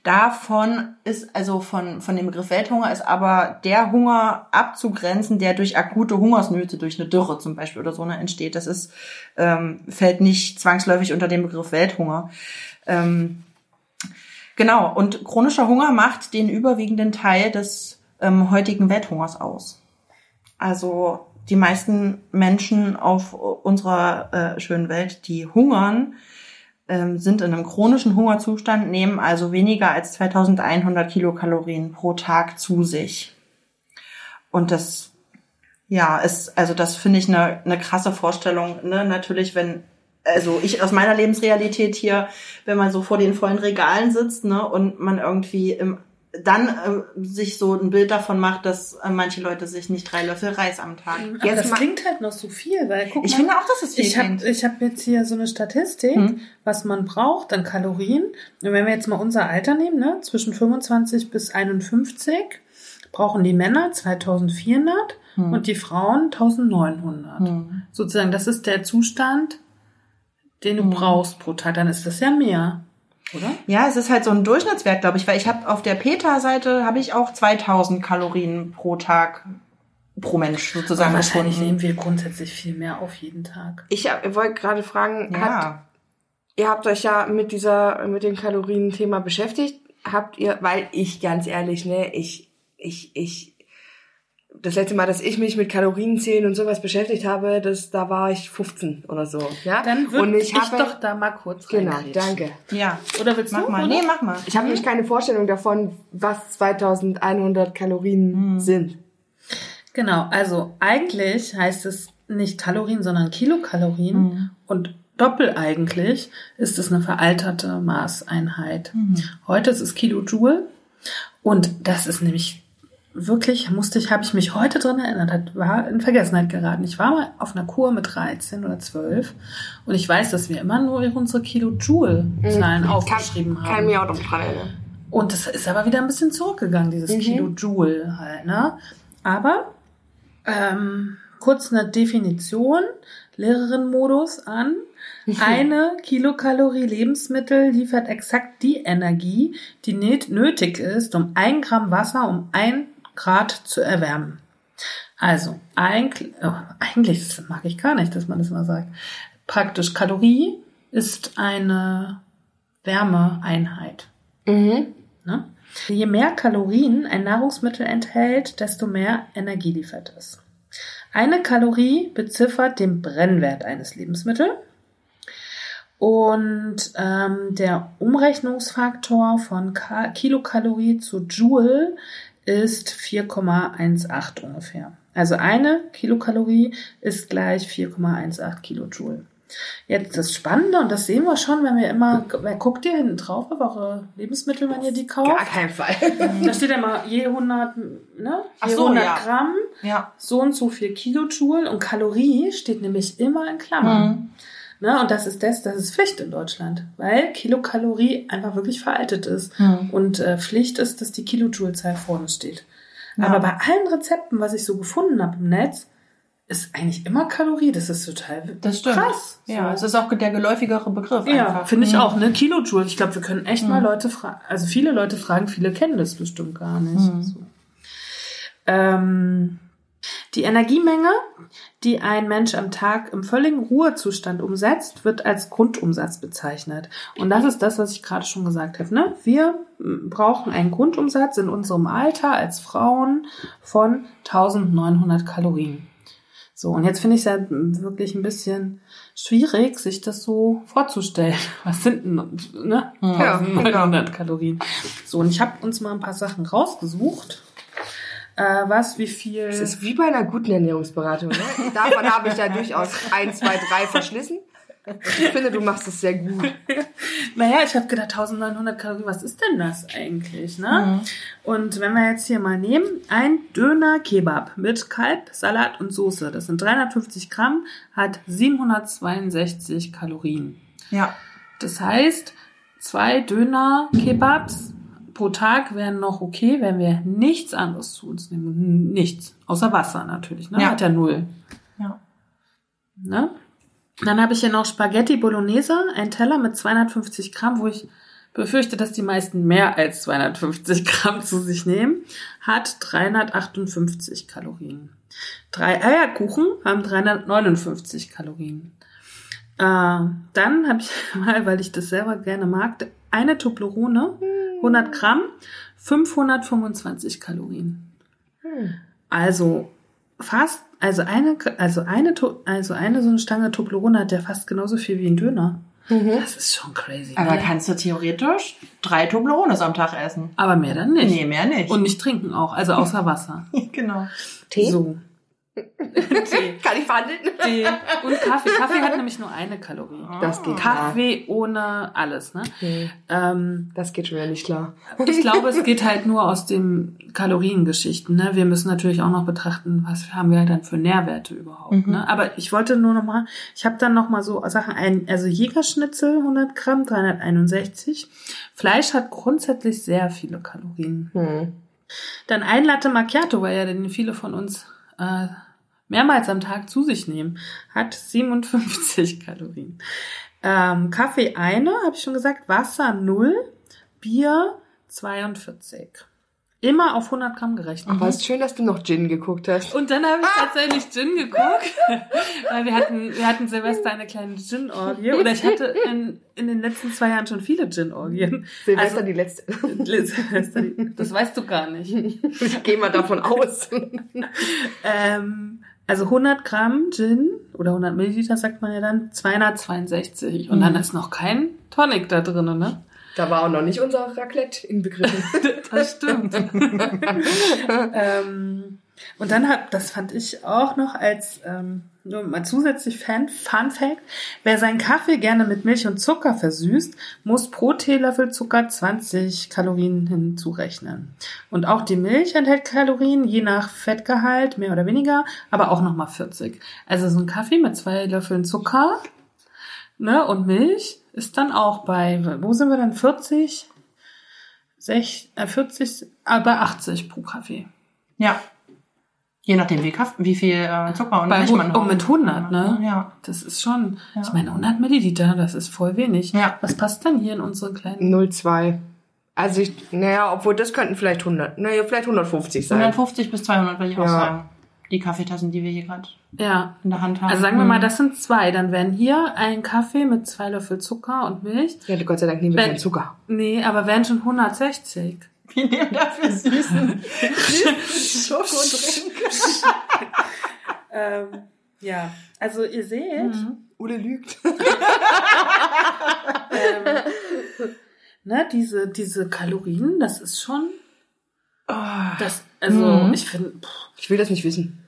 Davon ist, also von, von dem Begriff Welthunger ist aber der Hunger abzugrenzen, der durch akute Hungersnöte, durch eine Dürre zum Beispiel oder so ne, entsteht. Das ist, ähm, fällt nicht zwangsläufig unter den Begriff Welthunger. Ähm, genau, und chronischer Hunger macht den überwiegenden Teil des ähm, heutigen Welthungers aus. Also die meisten Menschen auf unserer äh, schönen Welt, die hungern, sind in einem chronischen Hungerzustand, nehmen also weniger als 2100 Kilokalorien pro Tag zu sich. Und das, ja, ist, also das finde ich eine, eine krasse Vorstellung. Ne? Natürlich, wenn, also ich aus meiner Lebensrealität hier, wenn man so vor den vollen Regalen sitzt ne, und man irgendwie im dann äh, sich so ein Bild davon macht, dass äh, manche Leute sich nicht drei Löffel Reis am Tag. Aber Jetzt das klingt halt noch so viel, weil guck Ich mal, finde auch, dass es viel ich habe klingt. ich hab jetzt hier so eine Statistik, Hm. was man braucht an Kalorien. Und wenn wir jetzt mal unser Alter nehmen, ne, zwischen 25 bis 51, brauchen die Männer 2400 Hm. und die Frauen 1900. Hm. Sozusagen, das ist der Zustand, den du Hm. brauchst pro Tag. Dann ist das ja mehr, oder? Ja, es ist halt so ein Durchschnittswert, glaube ich, weil ich habe auf der PETA-Seite habe ich auch 2000 Kalorien pro Tag pro Mensch sozusagen Aber wahrscheinlich gefunden. nehmen wir grundsätzlich viel mehr auf jeden Tag. Ich wollte gerade fragen, habt, Ja, ihr habt euch ja mit dieser, mit dem Kalorien-Thema beschäftigt. Habt ihr, weil ich ganz ehrlich, ne, ich, ich, ich, das letzte Mal, dass ich mich mit Kalorienzählen und sowas beschäftigt habe, das, da war ich 15 oder so, ja. Dann würde und ich, ich habe, doch da mal kurz genau, danke. ja. Oder willst Mach du? mal. oder? Nee, mach mal. Ich habe nämlich keine Vorstellung davon, was 2100 Kalorien Mhm. sind. Genau, also eigentlich heißt es nicht Kalorien, sondern Kilokalorien. Mhm. Und doppel eigentlich ist es eine veralterte Maßeinheit. Mhm. Heute ist es Kilojoule. Und das ist nämlich wirklich, musste ich, habe ich mich heute dran erinnert, hat, war in Vergessenheit geraten. Ich war mal auf einer Kur mit 13 oder 12 und ich weiß, dass wir immer nur unsere Kilojoule-Zahlen aufgeschrieben kann, haben. kann mir auch noch dran erinnern. Und das ist aber wieder ein bisschen zurückgegangen, dieses Mhm. Kilojoule halt, ne? Aber ähm, kurz eine Definition, Lehrerin-Modus an. Eine Kilokalorie Lebensmittel liefert exakt die Energie, die nöt- nötig ist, um ein Gramm Wasser um ein Grad zu erwärmen. Also, eigentlich, oh, eigentlich das mag ich gar nicht, dass man das mal sagt. Praktisch Kalorie ist eine Wärmeeinheit. Mhm. Ne? Je mehr Kalorien ein Nahrungsmittel enthält, desto mehr Energie liefert es. Eine Kalorie beziffert den Brennwert eines Lebensmittels. Und ähm, der Umrechnungsfaktor von Ka Kilokalorie zu Joule ist 4,18 ungefähr. Also eine Kilokalorie ist gleich 4,18 Kilojoule. Jetzt das Spannende, und das sehen wir schon, wenn wir immer, wer guckt ihr hinten drauf auf eure Lebensmittel, wenn ihr die Gar kauft? keinen Fall. Da steht ja immer je 100, ne? Je so, 100 ja. Gramm, Ja. so und so viel Kilojoule und Kalorie steht nämlich immer in Klammern. Mhm. Ne? Und das ist das, das ist Pflicht in Deutschland, weil Kilokalorie einfach wirklich veraltet ist. Mhm. Und äh, Pflicht ist, dass die Kilojoule-Zahl vorne steht. Ja. Aber bei allen Rezepten, was ich so gefunden habe im Netz, ist eigentlich immer Kalorie. Das ist total Das stimmt. krass. Ja, es so. ist auch der geläufigere Begriff Ja, finde ich Mhm. auch, ne? Kilojoule. Ich glaube, wir können echt mal Mhm. Leute fragen. Also viele Leute fragen, viele kennen das bestimmt gar nicht. Mhm. So. Ähm, die Energiemenge, die ein Mensch am Tag im völligen Ruhezustand umsetzt, wird als Grundumsatz bezeichnet. Und das ist das, was ich gerade schon gesagt habe. Ne? Wir m, brauchen einen Grundumsatz in unserem Alter als Frauen von 1900 Kalorien. So, und jetzt finde ich es ja wirklich ein bisschen schwierig, sich das so vorzustellen. Was sind denn ne? Ja, 1900 Kalorien? So, und ich habe uns mal ein paar Sachen rausgesucht. Äh, was, wie viel... Das ist wie bei einer guten Ernährungsberatung. Ne? Davon habe ich ja durchaus ein, zwei, drei verschlissen. Ich finde, du machst es sehr gut. Naja, ich habe gedacht, 1900 Kalorien, was ist denn das eigentlich? Ne? Und wenn wir jetzt hier mal nehmen, ein Döner Kebab mit Kalb, Salat und Soße, das sind 350 Gramm, hat 762 Kalorien. Ja. Das heißt, zwei Döner Kebabs pro Tag wären noch okay, wenn wir nichts anderes zu uns nehmen. Nichts. Außer Wasser natürlich, ne? Ja. Hat ja null. Ja. Ne? Dann habe ich hier noch Spaghetti Bolognese, ein Teller mit 250 Gramm, wo ich befürchte, dass die meisten mehr als 250 Gramm zu sich nehmen, hat 358 Kalorien. Drei Eierkuchen haben 359 Kalorien. Äh, dann habe ich mal, weil ich das selber gerne mag, eine Toblerone, 100 Gramm, 525 Kalorien. Also fast, also eine, also eine, also eine so eine Stange Toblerone hat ja fast genauso viel wie ein Döner. Das ist schon crazy. Aber ne? kannst du theoretisch drei Toblerones am Tag essen? Aber mehr dann nicht. Nee, mehr nicht. Und nicht trinken auch, also außer Wasser. genau. Tee? So. Kann ich verhandeln? Tee und Kaffee. Kaffee hat nämlich nur eine Kalorie. Das geht Kaffee ohne alles, ne? klar. Ähm, Das geht schon wieder nicht klar. ich glaube, es geht halt nur aus den Kaloriengeschichten. Ne? Wir müssen natürlich auch noch betrachten, was haben wir dann für Nährwerte überhaupt. Ne? Aber ich wollte nur noch mal, ich habe dann noch mal so Sachen, ein, also Jägerschnitzel 100 Gramm, 361. Fleisch hat grundsätzlich sehr viele Kalorien. Hm. Dann ein Latte Macchiato, weil ja den viele von uns äh, mehrmals am Tag zu sich nehmen, hat 57 Kalorien. Ähm, Kaffee eine, habe ich schon gesagt, Wasser 0, Bier 42. Immer auf 100 Gramm gerechnet. Aber es ist schön, dass du noch Gin geguckt hast. Und dann habe ich tatsächlich Gin geguckt, weil wir hatten, wir hatten Silvester eine kleine Gin-Orgie. Oder ich hatte in, in den letzten zwei Jahren schon viele Gin-Orgien. Silvester Also- die letzte. Silvester, das weißt du gar nicht. Ich gehe mal davon aus. Ähm, also 100 Gramm Gin oder 100 Milliliter sagt man ja dann 262 und dann ist noch kein Tonic da drin, ne? Da war auch noch nicht unser Raclette inbegriffen. Das stimmt. ähm, und dann hat, das fand ich auch noch als ähm, nur mal zusätzlich Fan, Fun Fact, wer seinen Kaffee gerne mit Milch und Zucker versüßt, muss pro Teelöffel Zucker 20 Kalorien hinzurechnen. Und auch die Milch enthält Kalorien, je nach Fettgehalt, mehr oder weniger, aber auch nochmal 40. Also so ein Kaffee mit zwei Löffeln Zucker ne, und Milch ist dann auch bei, wo sind wir dann, 40? Sech, äh, 40, äh, bei 80 pro Kaffee. Ja. Je nachdem, wie, Kaff wie viel äh, Zucker und Bei Milch man oh, mit 100, ne? Ja. Das ist schon, Ja. ich meine, 100 Milliliter, das ist voll wenig. Ja. Was passt denn hier in unsere kleinen? 0,2. Also ich, naja, obwohl das könnten vielleicht 100, naja, vielleicht 150 sein. 150 bis 200 würde ich auch Ja. sagen. Die Kaffeetassen, die wir hier gerade Ja. in der Hand haben. Also sagen wir mal, Hm. das sind zwei. Dann wären hier ein Kaffee mit zwei Löffel Zucker und Milch. Ja, Gott sei Dank nehmen wir Wenn- keinen Zucker. Nee, aber wären schon 160. Wir nehmen dafür süßen Schokodrink. Ähm, ja, also ihr seht, Ulle lügt. ähm, ne, diese, diese Kalorien, das ist schon, das, also Mhm. ich finde, Ich will das nicht wissen.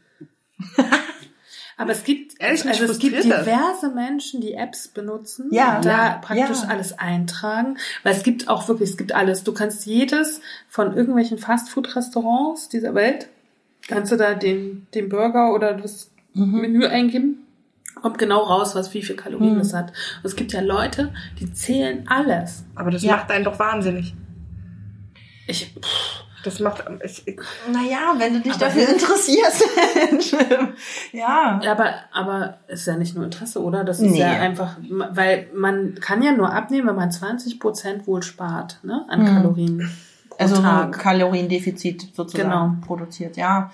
Aber es gibt, Ehrlich, also es gibt frustriert das. diverse Menschen, die Apps benutzen Ja, und da ja, praktisch ja. alles eintragen. Weil es gibt auch wirklich, es gibt alles. Du kannst jedes von irgendwelchen Fastfood-Restaurants dieser Welt, kannst du da den, den Burger oder das Mhm. Menü eingeben. Kommt genau raus, was wie viel Kalorien es hat. Und es gibt ja Leute, die zählen alles. Aber das Ja. macht einen doch wahnsinnig. Ich, Das macht, ich, ich, Naja, wenn du dich dafür interessierst. ja. Aber, aber ist ja nicht nur Interesse, oder? Das ist Nee. ja einfach, weil man kann ja nur abnehmen, wenn man 20 Prozent wohl spart, ne, an Mhm. Kalorien pro Also Tag. Kaloriendefizit sozusagen Genau. produziert, ja.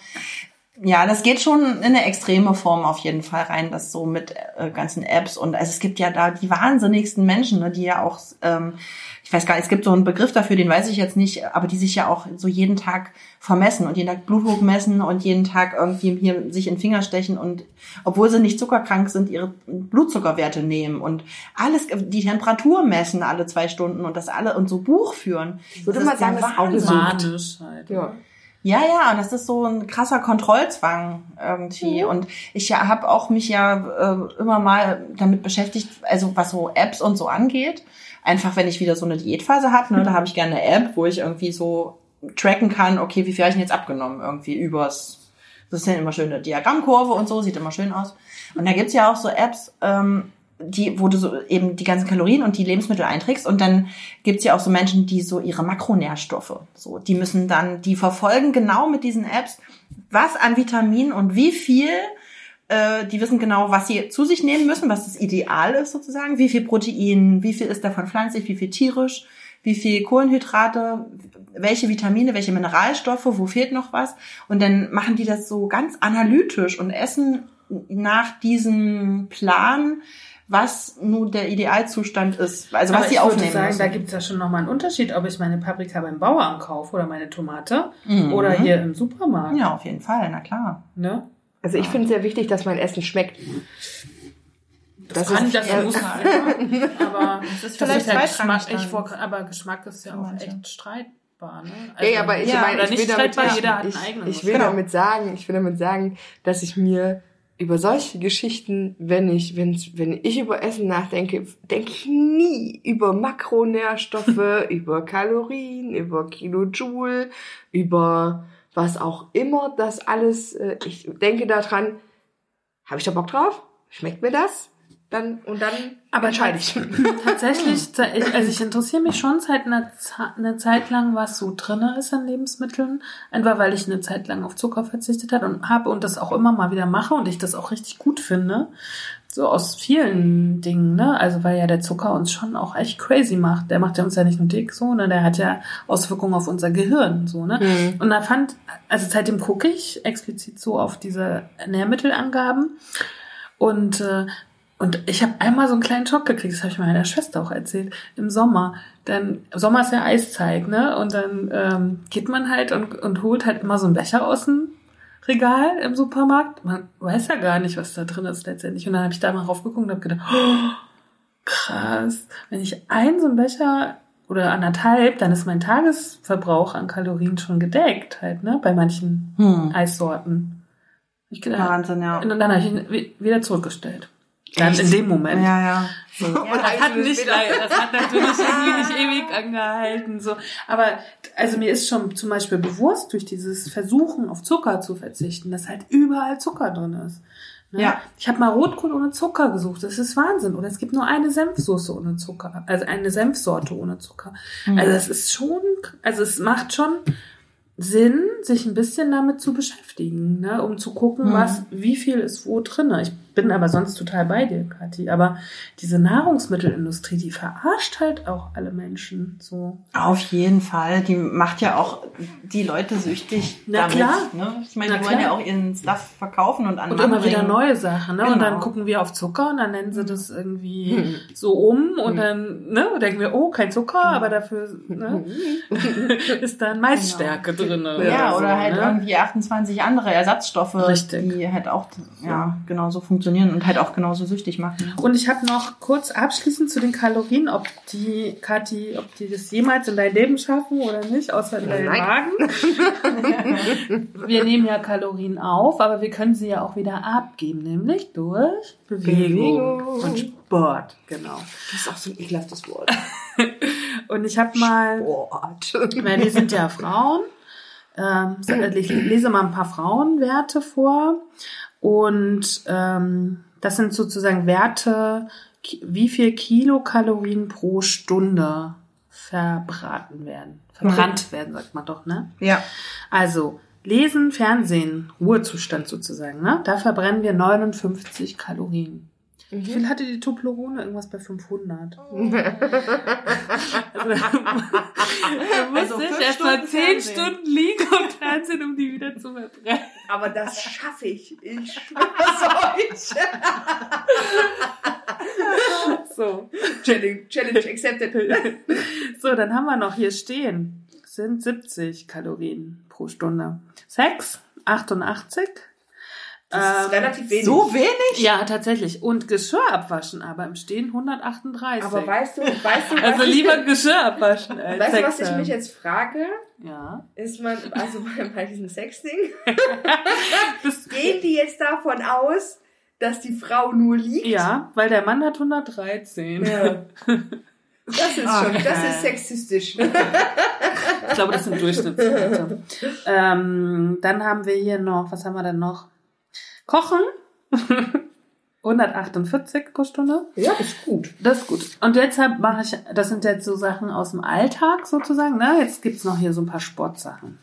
Ja, das geht schon in eine extreme Form auf jeden Fall rein, das so mit äh, ganzen Apps und also es gibt ja da die wahnsinnigsten Menschen, ne, die ja auch, ähm, ich weiß gar nicht, es gibt so einen Begriff dafür, den weiß ich jetzt nicht, aber die sich ja auch so jeden Tag vermessen und jeden Tag Blutdruck messen und jeden Tag irgendwie hier sich in den Finger stechen und obwohl sie nicht zuckerkrank sind, ihre Blutzuckerwerte nehmen und alles, die Temperatur messen alle zwei Stunden und das alle und so Buch führen. ich würde Das mal sagen, das ist auch. Manisch halt. Ja. Ja, ja, und das ist so ein krasser Kontrollzwang irgendwie. Und ich habe auch mich ja äh, immer mal damit beschäftigt, also was so Apps und so angeht. Einfach, wenn ich wieder so eine Diätphase habe, ne, da habe ich gerne eine App, wo ich irgendwie so tracken kann, okay, wie viel habe ich denn jetzt abgenommen? Irgendwie übers, das ist ja immer schöne Diagrammkurve und so, sieht immer schön aus. Und da gibt's ja auch so Apps, ähm, die, wo du so eben die ganzen Kalorien und die Lebensmittel einträgst. Und dann gibt's ja auch so Menschen, die so ihre Makronährstoffe, so, die müssen dann, die verfolgen genau mit diesen Apps, was an Vitaminen und wie viel äh, die wissen genau, was sie zu sich nehmen müssen, was das Ideal ist sozusagen, wie viel Protein, wie viel ist davon pflanzlich, wie viel tierisch, wie viel Kohlenhydrate, welche Vitamine, welche Mineralstoffe, wo fehlt noch was. Und dann machen die das so ganz analytisch und essen nach diesem Plan, was nun der Idealzustand ist, also was Aber sie ich würde aufnehmen sagen, müssen. da gibt es ja schon nochmal einen Unterschied, ob ich meine Paprika beim Bauern kaufe oder meine Tomate Mhm. oder hier im Supermarkt. Ja, auf jeden Fall, na klar. Ne? Also ich finde es sehr wichtig, dass mein Essen schmeckt. Das, Das kann, ist- das ja. muss ja, aber Das ist das vielleicht zweitrangig Geschmack, ich vor, aber Geschmack ist ja auch manche. echt streitbar. Ne? Ja, ja, aber ich Ja, meine, ich will damit, ich, ich, ich will Genau. damit sagen, ich will damit sagen, dass ich mir über solche Geschichten, wenn ich, wenn, wenn ich über Essen nachdenke, denke ich nie über Makronährstoffe, über Kalorien, über Kilojoule, über was auch immer das alles, äh, ich denke daran, habe ich da Bock drauf? Schmeckt mir das? Dann, und dann Aber entscheide ich. Tatsächlich, ich- also ich interessiere mich schon seit einer, einer Zeit lang, was so drinne ist an Lebensmitteln. Einfach weil ich eine Zeit lang auf Zucker verzichtet hat und habe und das auch immer mal wieder mache und ich das auch richtig gut finde. So aus vielen Dingen, ne? Also weil ja der Zucker uns schon auch echt crazy macht. Der macht ja uns ja nicht nur dick so, ne? Der hat ja Auswirkungen auf unser Gehirn, so, ne? Mhm. Und da fand, also seitdem gucke ich explizit so auf diese Nährmittelangaben und äh, und ich habe einmal so einen kleinen Schock gekriegt, das habe ich meiner Schwester auch erzählt, im Sommer. Dann, Sommer ist ja Eiszeit, ne? Und dann ähm, geht man halt und, und holt halt immer so einen Becher aus dem Regal im Supermarkt. Man weiß ja gar nicht, was da drin ist letztendlich. Und dann habe ich da mal raufgeguckt und habe gedacht, oh, krass, wenn ich einen so einen Becher oder anderthalb, dann ist mein Tagesverbrauch an Kalorien schon gedeckt halt, ne? Bei manchen Hm. Eissorten. Ich gedacht, Wahnsinn, ja. und dann habe ich ihn wi- wieder zurückgestellt. Dann Echt? in dem Moment. Ja, ja. So. das hat nicht, das hat natürlich irgendwie nicht ewig angehalten. So. Aber also mir ist schon zum Beispiel bewusst durch dieses Versuchen auf Zucker zu verzichten, dass halt überall Zucker drin ist. Ne? Ja. Ich habe mal Rotkohl ohne Zucker gesucht. Das ist Wahnsinn. Oder es gibt nur eine Senfsoße ohne Zucker. Also eine Senfsorte ohne Zucker. Also das ist schon, also es macht schon Sinn, sich ein bisschen damit zu beschäftigen, ne? um zu gucken, Mhm. was, wie viel ist wo drinne. Ich bin aber sonst total bei dir, Kathi. Aber diese Nahrungsmittelindustrie, die verarscht halt auch alle Menschen so. Auf jeden Fall. Die macht ja auch die Leute süchtig Na damit. klar. Ne? Ich meine, Na die wollen klar. ja auch ihren Stuff verkaufen und an Und immer wieder neue Sachen, ne? Und Genau. dann gucken wir auf Zucker und dann nennen sie das irgendwie so um und dann, ne, und denken wir, oh, kein Zucker, aber dafür, ne, ist da Maisstärke drinne. Ja, so, oder halt ne? irgendwie 28 andere Ersatzstoffe, Richtig. die halt auch ja, genauso funktionieren und halt auch genauso süchtig machen. Und ich habe noch kurz abschließend zu den Kalorien, ob die, Kathi, ob die das jemals in dein Leben schaffen oder nicht, außer in deinen Nein. Magen. wir nehmen ja Kalorien auf, aber wir können sie ja auch wieder abgeben, nämlich durch Bewegung, Bewegung. und Sport. Genau. Das ist auch so ein ekelhaftes Wort. Und ich habe mal, Wort. weil wir sind ja Frauen, ähm, äh, ich lese mal ein paar Frauenwerte vor und ähm, das sind sozusagen Werte, wie viel Kilokalorien pro Stunde verbraten werden. Verbrannt werden, sagt man doch, ne? Ja. Also, Lesen, Fernsehen, Ruhezustand sozusagen, ne? Da verbrennen wir 59 Kalorien. Wie viel hatte die Toblerone? Irgendwas bei 500. also, da musste Also ich erst mal Stunden 10 Fernsehen. Stunden liegen und Fernsehen, um die wieder zu verbrennen. Aber das schaffe ich. Ich schwör's euch. So. Challenge, Challenge accepted. So, dann haben wir noch hier stehen. Das sind 70 Kalorien pro Stunde. Sex, 88. Das ist Ähm, relativ wenig. So wenig? Ja, tatsächlich. Und Geschirr abwaschen, aber im Stehen 138. Aber weißt du, weißt du, also was ich- lieber Geschirr abwaschen als weißt du, was ich mich jetzt frage? Ja. Ist man, also bei, bei diesem Sexding, gehen die jetzt davon aus, dass die Frau nur liegt? ja, weil der Mann hat 113. Ja. Das ist schon, Okay. das ist sexistisch. Ich glaube, das sind Durchschnittswerte. ähm, dann haben wir hier noch, was haben wir denn noch? Kochen. 148 pro Stunde. Ja, ist gut. Das ist gut. Und deshalb mache ich, das sind jetzt so Sachen aus dem Alltag sozusagen. Ne? Jetzt gibt's noch hier so ein paar Sportsachen.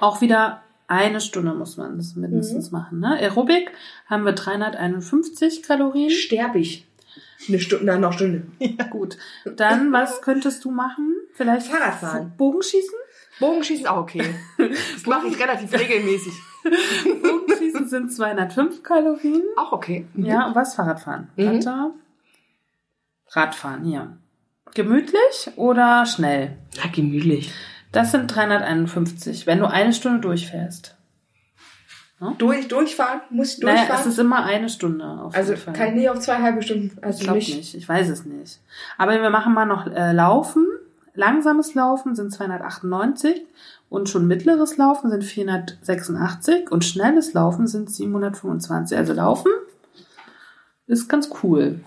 Auch wieder eine Stunde muss man das mindestens machen. Ne? Aerobic haben wir 351 Kalorien. Sterb ich. Eine Stunde, nein, noch eine Stunde. Gut. Dann, was könntest du machen? Vielleicht Fahrradfahren. Bogenschießen? Bogenschießen auch okay. Das mache ich relativ regelmäßig. Sind 205 Kalorien. Auch okay. Ja, und was? Fahrradfahren. Mhm. Radfahren, hier. Gemütlich oder schnell? Ja, gemütlich. Das sind 351, wenn du eine Stunde durchfährst. Durch, durchfahren? Muss ich Naja, durchfahren? es ist immer eine Stunde auf also kann ich nie auf zwei halbe Stunden. Also ich glaube nicht. nicht, ich weiß es nicht. Aber wir machen mal noch äh, Laufen. Langsames Laufen sind 298 und schon mittleres Laufen sind 486 und schnelles Laufen sind 725. Also Laufen ist ganz cool.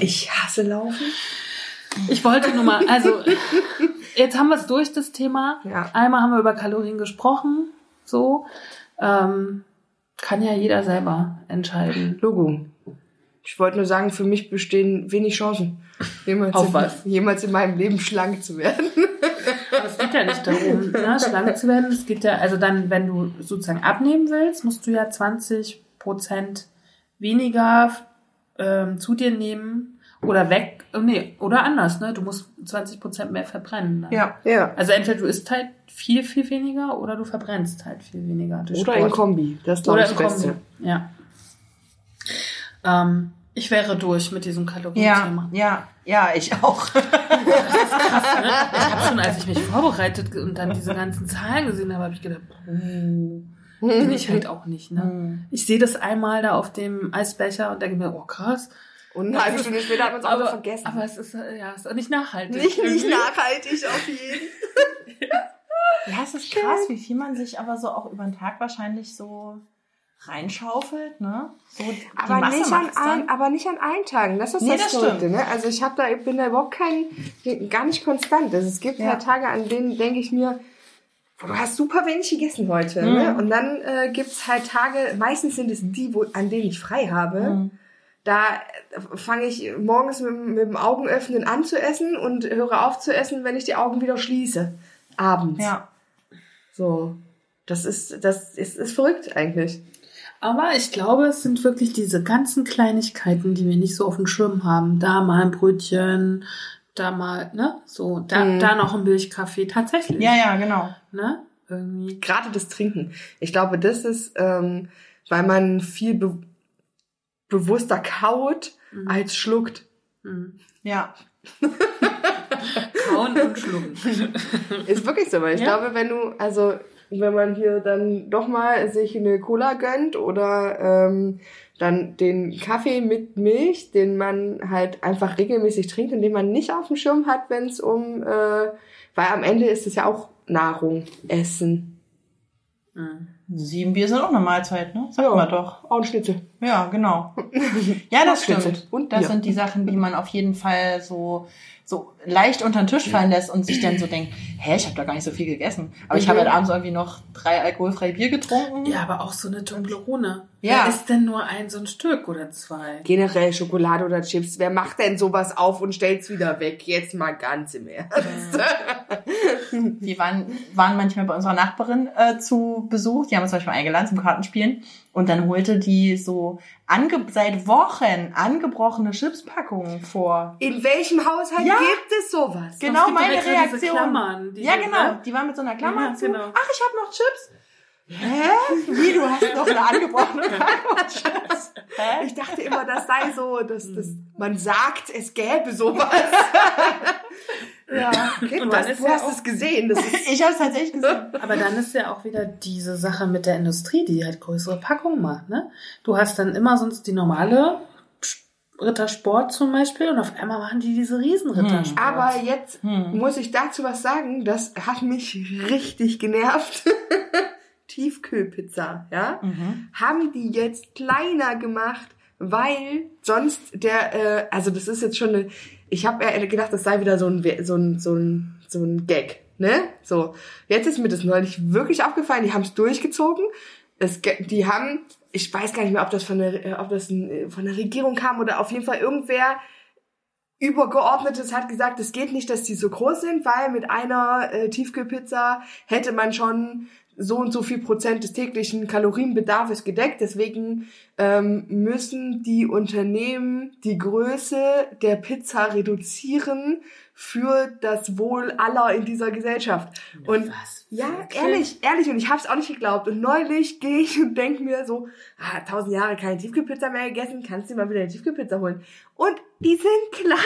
Ich hasse Laufen. Ich wollte nur mal, also jetzt haben wir es durch, das Thema. Ja. Einmal haben wir über Kalorien gesprochen, so. Ähm, kann ja jeder selber entscheiden. Logo. Ich wollte nur sagen, für mich bestehen wenig Chancen, jemals, Auf in, was? jemals in meinem Leben schlank zu werden. Aber es geht ja nicht darum, ne, schlank zu werden. Es geht ja, also dann, wenn du sozusagen abnehmen willst, musst du ja 20 Prozent weniger ähm, zu dir nehmen oder weg, äh, nee, oder anders, ne? Du musst 20 Prozent mehr verbrennen. Dann. Ja. Ja. Also entweder du isst halt viel, viel weniger oder du verbrennst halt viel weniger. Oder Sport. in Kombi. Das ist, glaube ich, das Beste. Kombi. Ja. Ähm, ich wäre durch mit diesem Ja, Kalorienthema. ja, ja, ich auch. Ich habe schon, als ich mich vorbereitet und dann diese ganzen Zahlen gesehen habe, habe ich gedacht, puh, bin ich halt auch nicht. Ne? Ich sehe das einmal da auf dem Eisbecher und denke mir, oh krass. Und eine halbe Stunde später hat man es auch vergessen. aber es ist, äh, ja, es ist auch nicht nachhaltig. nicht, nicht nachhaltig auf jeden. Ja, es ist krass, wie viel man sich aber so auch über den Tag wahrscheinlich so reinschaufelt, ne? So Aber nicht, an ein, aber nicht an allen Tagen. Das ist Nee, das, das Verrückte, ne? Also ich hab da, ich bin da überhaupt kein, gar nicht konstant. Also es gibt Ja. halt Tage, an denen denke ich mir, du hast super wenig gegessen heute. Mhm. Ne? Und dann äh, gibt's halt Tage, meistens sind es die, wo, an denen ich frei habe. Mhm. Da äh, fange ich morgens mit, mit dem Augenöffnen an zu essen und höre auf zu essen, wenn ich die Augen wieder schließe. Abends. Ja. So. Das ist, das ist, ist verrückt eigentlich. Aber ich glaube, es sind wirklich diese ganzen Kleinigkeiten, die wir nicht so auf dem Schirm haben. Da mal ein Brötchen, da mal, ne? So, da, Mhm. da noch ein Milchkaffee. Tatsächlich. Ja, ja, genau. Ne? Irgendwie. gerade das Trinken. Ich glaube, das ist, ähm, weil man viel be bewusster kaut als schluckt. Mhm. Ja. Kauen und schlucken. Ist wirklich so, weil ich Ja. glaube, wenn du, also wenn man hier dann doch mal sich eine Cola gönnt oder ähm, dann den Kaffee mit Milch, den man halt einfach regelmäßig trinkt und den man nicht auf dem Schirm hat, wenn es um, äh, weil am Ende ist es ja auch Nahrung, Essen. Mhm. Sieben Bier sind auch eine Mahlzeit, ne? Sag Ja. mal doch. Auch ein Schnitzel. Ja, genau. Ja, das stimmt. Und das Bier. sind die Sachen, die man auf jeden Fall so so leicht unter den Tisch fallen lässt und sich dann so denkt, hä, ich habe da gar nicht so viel gegessen. Aber ich Mhm. habe halt abends irgendwie noch drei alkoholfreie Bier getrunken. Ja, aber auch so eine Toblerone. Ja. Wer isst denn nur ein so ein Stück oder zwei? Generell Schokolade oder Chips. Wer macht denn sowas auf und stellt's wieder weg? Jetzt mal ganz im Ernst. Die waren, waren manchmal bei unserer Nachbarin äh, zu Besuch. Die haben uns zum Beispiel eingeladen zum Kartenspielen. Und dann holte die so ange seit Wochen angebrochene Chipspackungen vor. In welchem Haushalt Ja. gibt es sowas? Genau gibt meine so diese Reaktion. Klammern, diese, ja, genau. ne? Die waren mit so einer Klammer Ja, zu. genau. Ach, ich habe noch Chips. Hä? Wie, du hast noch eine angebrochene Packung Chips? Hä? Ich dachte immer, das sei so, dass das, man sagt, es gäbe sowas. Ja. Okay, Und du dann hast, ist du ja hast auch- es gesehen. Das ist, Ich habe es tatsächlich gesehen. Aber dann ist ja auch wieder diese Sache mit der Industrie, die halt größere Packungen macht. Ne? Du hast dann immer sonst die normale Rittersport zum Beispiel und auf einmal machen die diese riesen Rittersport. aber jetzt Hm. muss ich dazu was sagen. Das hat mich richtig genervt. Tiefkühlpizza, ja? Mhm. haben die jetzt kleiner gemacht, weil sonst der, äh, also das ist jetzt schon eine, ich habe gedacht, das sei wieder so ein, so ein, so ein, so ein Gag, ne? So, jetzt ist mir das neulich wirklich aufgefallen, die haben es durchgezogen. Es, die haben, ich weiß gar nicht mehr, ob das von der, äh, ob das ein, von der Regierung kam oder auf jeden Fall irgendwer Übergeordnetes hat gesagt, es geht nicht, dass die so groß sind, weil mit einer äh, Tiefkühlpizza hätte man schon so und so viel Prozent des täglichen Kalorienbedarfs gedeckt. Deswegen ähm, müssen die Unternehmen die Größe der Pizza reduzieren für das Wohl aller in dieser Gesellschaft. Und Was? ja, Wirklich? ehrlich, ehrlich, und ich habe es auch nicht geglaubt. Und neulich gehe ich und denk mir so, ah, tausend Jahre keine Tiefkühlpizza mehr gegessen, kannst du dir mal wieder eine Tiefkühlpizza holen. Und die sind kleiner.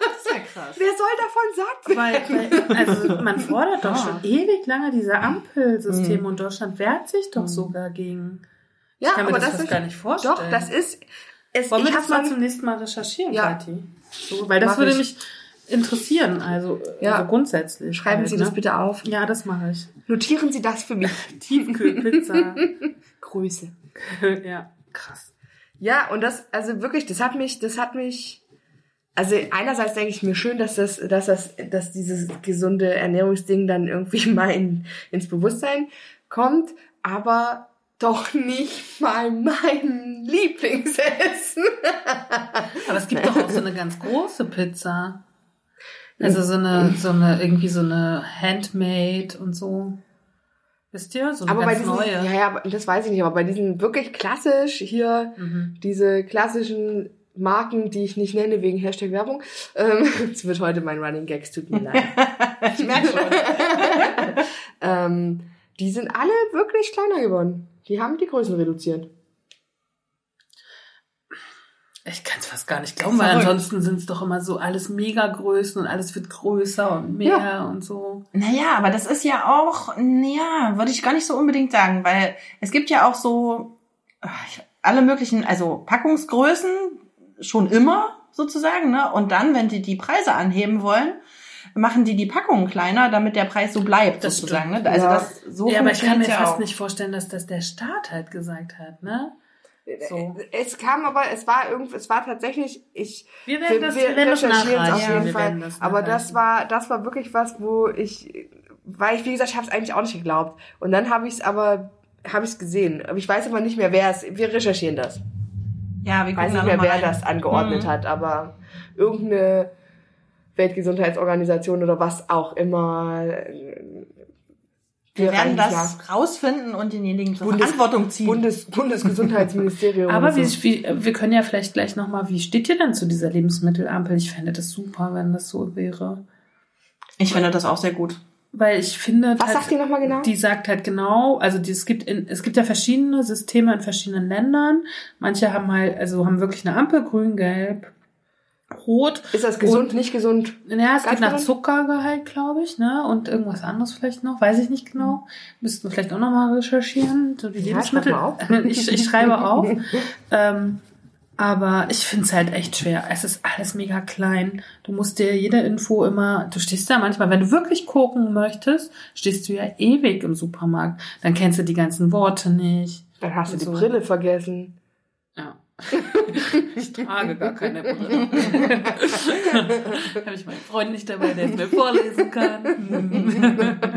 Das ist ja krass. Wer soll davon satt werden? Weil, weil, also man fordert doch Ja. schon ewig lange diese Ampelsysteme und Deutschland wehrt sich doch sogar gegen. Ja, ich kann mir aber das, das ist- gar nicht vorstellen. Doch, das ist, es, Wollen wir ich das mal zum nächsten Mal recherchieren, Ja. Kathi? So, weil das Mach würde ich. mich interessieren, also, Ja. also grundsätzlich. Schreiben halt, Sie ne? das bitte auf. Ja, das mache ich. Notieren Sie das für mich. Tiefkühlpizza. Grüße. ja, krass. Ja, und das, also wirklich, das hat mich, das hat mich, also einerseits denke ich mir schön, dass das, dass das, dass dieses gesunde Ernährungsding dann irgendwie mal in, ins Bewusstsein kommt, aber doch nicht mal mein Lieblingsessen. Aber es gibt doch auch so eine ganz große Pizza. Also so eine, so eine, irgendwie so eine Handmade und so. Wisst ihr? So eine Aber bei ganz diesen, neue. ja, ja, das weiß ich nicht, aber bei diesen wirklich klassisch hier, Mhm. diese klassischen Marken, die ich nicht nenne wegen Hashtag Werbung, ähm, es wird heute mein Running Gags, tut mir leid. Ich merke schon. ähm, die sind alle wirklich kleiner geworden. Die haben die Größen reduziert. Ich kann es fast gar nicht glauben, weil Verrückt. ansonsten sind es doch immer so alles Megagrößen und alles wird größer und mehr und so. Naja, aber das ist ja auch, ja, würde ich gar nicht so unbedingt sagen, weil es gibt ja auch so ich- alle möglichen, also Packungsgrößen schon immer sozusagen, ne? Und dann, wenn die die Preise anheben wollen, machen die die Packungen kleiner, damit der Preis so bleibt Das sozusagen. stimmt. Ne? Also Ja. das so ja, aber ich kann mir ja fast auch. nicht vorstellen, dass das der Staat halt gesagt hat, ne? So. Es kam aber, es war irgendwie, es war tatsächlich, ich, Wir werden das, wir, wir werden das nachreichen. auf jeden wir Fall. das aber das war, das war wirklich was, wo ich, weil ich, wie gesagt, ich habe es eigentlich auch nicht geglaubt. Und dann habe ich es aber, habe ich es gesehen. Aber ich weiß aber nicht mehr, wer es, wir recherchieren das. Ja, wir Ich weiß nicht mehr, wer rein. das angeordnet Mhm. hat, aber irgendeine Weltgesundheitsorganisation oder was auch immer. Wir werden das rausfinden und denjenigen zur Bundes- Verantwortung ziehen. Bundes, Bundesgesundheitsministerium. Aber wie, so. wie, wir können ja vielleicht gleich nochmal, wie steht ihr denn zu dieser Lebensmittelampel? Ich fände das super, wenn das so wäre. ich finde das auch sehr gut. Weil ich finde. Was sagt die nochmal genau? Die sagt halt genau, also die, es gibt in, es gibt ja verschiedene Systeme in verschiedenen Ländern. Manche haben halt, also haben wirklich eine Ampel, grün, gelb, rot. Ist das gesund, nicht gesund? Ja, es geht nach? Zuckergehalt, glaube ich, ne? Und irgendwas anderes vielleicht noch, weiß ich nicht genau. Müssten wir vielleicht auch nochmal recherchieren. So die Ja, Lebensmittel. ich, ich schreibe auf. ähm, aber ich finde es halt echt schwer. Es ist alles mega klein. Du musst dir jede Info immer, du stehst da manchmal, wenn du wirklich gucken möchtest, stehst du ja ewig im Supermarkt. Dann kennst du die ganzen Worte nicht. Dann hast du die So. Brille vergessen. Ja. ich trage gar keine Brille. Habe ich meinen Freund nicht dabei, der es mir vorlesen kann.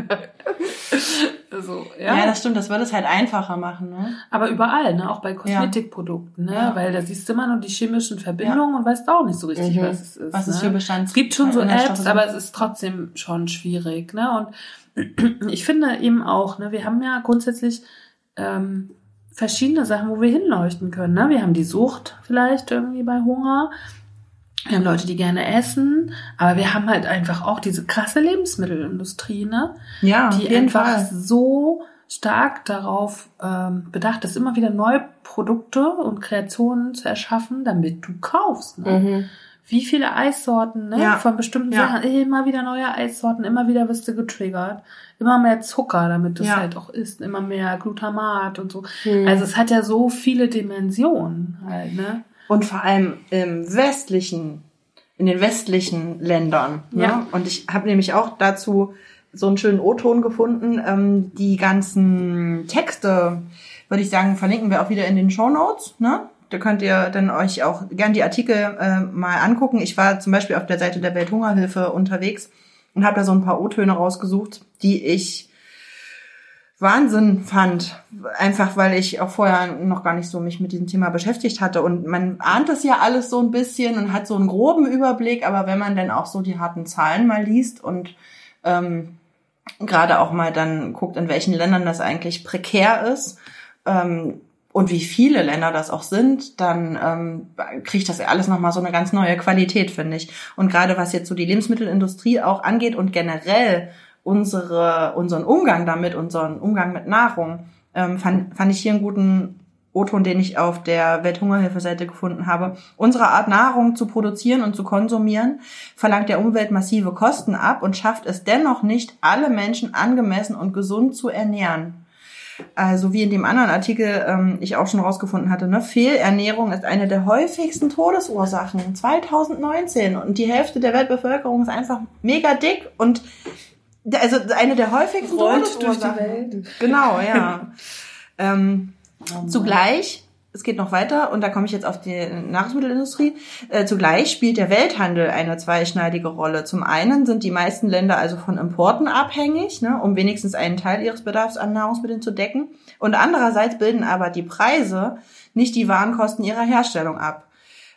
so, ja. Ja. das stimmt, das würde es halt einfacher machen, ne? Aber überall, ne? auch bei Kosmetikprodukten, ne? Ja. weil da siehst du immer nur die chemischen Verbindungen und weißt auch nicht so richtig, Mhm. was es ist. Was ne? es für Bestands Es gibt schon so Apps, aber es ist trotzdem schon schwierig. Ne? Und ich finde eben auch, ne, wir haben ja grundsätzlich ähm, verschiedene Sachen, wo wir hinleuchten können. Ne? Wir haben die Sucht vielleicht irgendwie bei Hunger. Wir haben Leute, die gerne essen, aber wir haben halt einfach auch diese krasse Lebensmittelindustrie, ne? Ja, die einfach Fall. so stark darauf ähm, bedacht ist, immer wieder neue Produkte und Kreationen zu erschaffen, damit du kaufst. Ne? Mhm. Wie viele Eissorten, ne? Ja. Von bestimmten Ja. Sachen. Immer wieder neue Eissorten, immer wieder wirst du getriggert. Immer mehr Zucker, damit du es Ja. halt auch isst. Immer mehr Glutamat und so. Mhm. Also es hat ja so viele Dimensionen halt, ne? Und vor allem im westlichen, in den westlichen Ländern. Ne? Ja. Und ich habe nämlich auch dazu so einen schönen O-Ton gefunden. Ähm, die ganzen Texte, würde ich sagen, verlinken wir auch wieder in den Show Notes. Ne? Da könnt ihr dann euch auch gern die Artikel äh, mal angucken. Ich war zum Beispiel auf der Seite der Welthungerhilfe unterwegs und habe da so ein paar O-Töne rausgesucht, die ich Wahnsinn fand. Einfach weil ich auch vorher noch gar nicht so mich mit diesem Thema beschäftigt hatte. Und man ahnt das ja alles so ein bisschen und hat so einen groben Überblick, aber wenn man dann auch so die harten Zahlen mal liest und ähm, gerade auch mal dann guckt, in welchen Ländern das eigentlich prekär ist, ähm, und wie viele Länder das auch sind, dann ähm, kriegt das alles nochmal so eine ganz neue Qualität, finde ich. Und gerade was jetzt so die Lebensmittelindustrie auch angeht und generell unsere, unseren Umgang damit, unseren Umgang mit Nahrung, ähm, fand, fand ich hier einen guten O-Ton, den ich auf der Welthungerhilfeseite gefunden habe. Unsere Art Nahrung zu produzieren und zu konsumieren verlangt der Umwelt massive Kosten ab und schafft es dennoch nicht, alle Menschen angemessen und gesund zu ernähren. Also wie in dem anderen Artikel ähm, ich auch schon rausgefunden hatte, ne, Fehlernährung ist eine der häufigsten Todesursachen 2019 und die Hälfte der Weltbevölkerung ist einfach mega dick und also eine der häufigsten Rollt Todesursachen. durch die Welt. Genau, ja. ähm, Oh. Zugleich, es geht noch weiter und da komme ich jetzt auf die Nahrungsmittelindustrie, äh, zugleich spielt der Welthandel eine zweischneidige Rolle. Zum einen sind die meisten Länder also von Importen abhängig, ne, um wenigstens einen Teil ihres Bedarfs an Nahrungsmitteln zu decken. Und andererseits bilden aber die Preise nicht die Warenkosten ihrer Herstellung ab.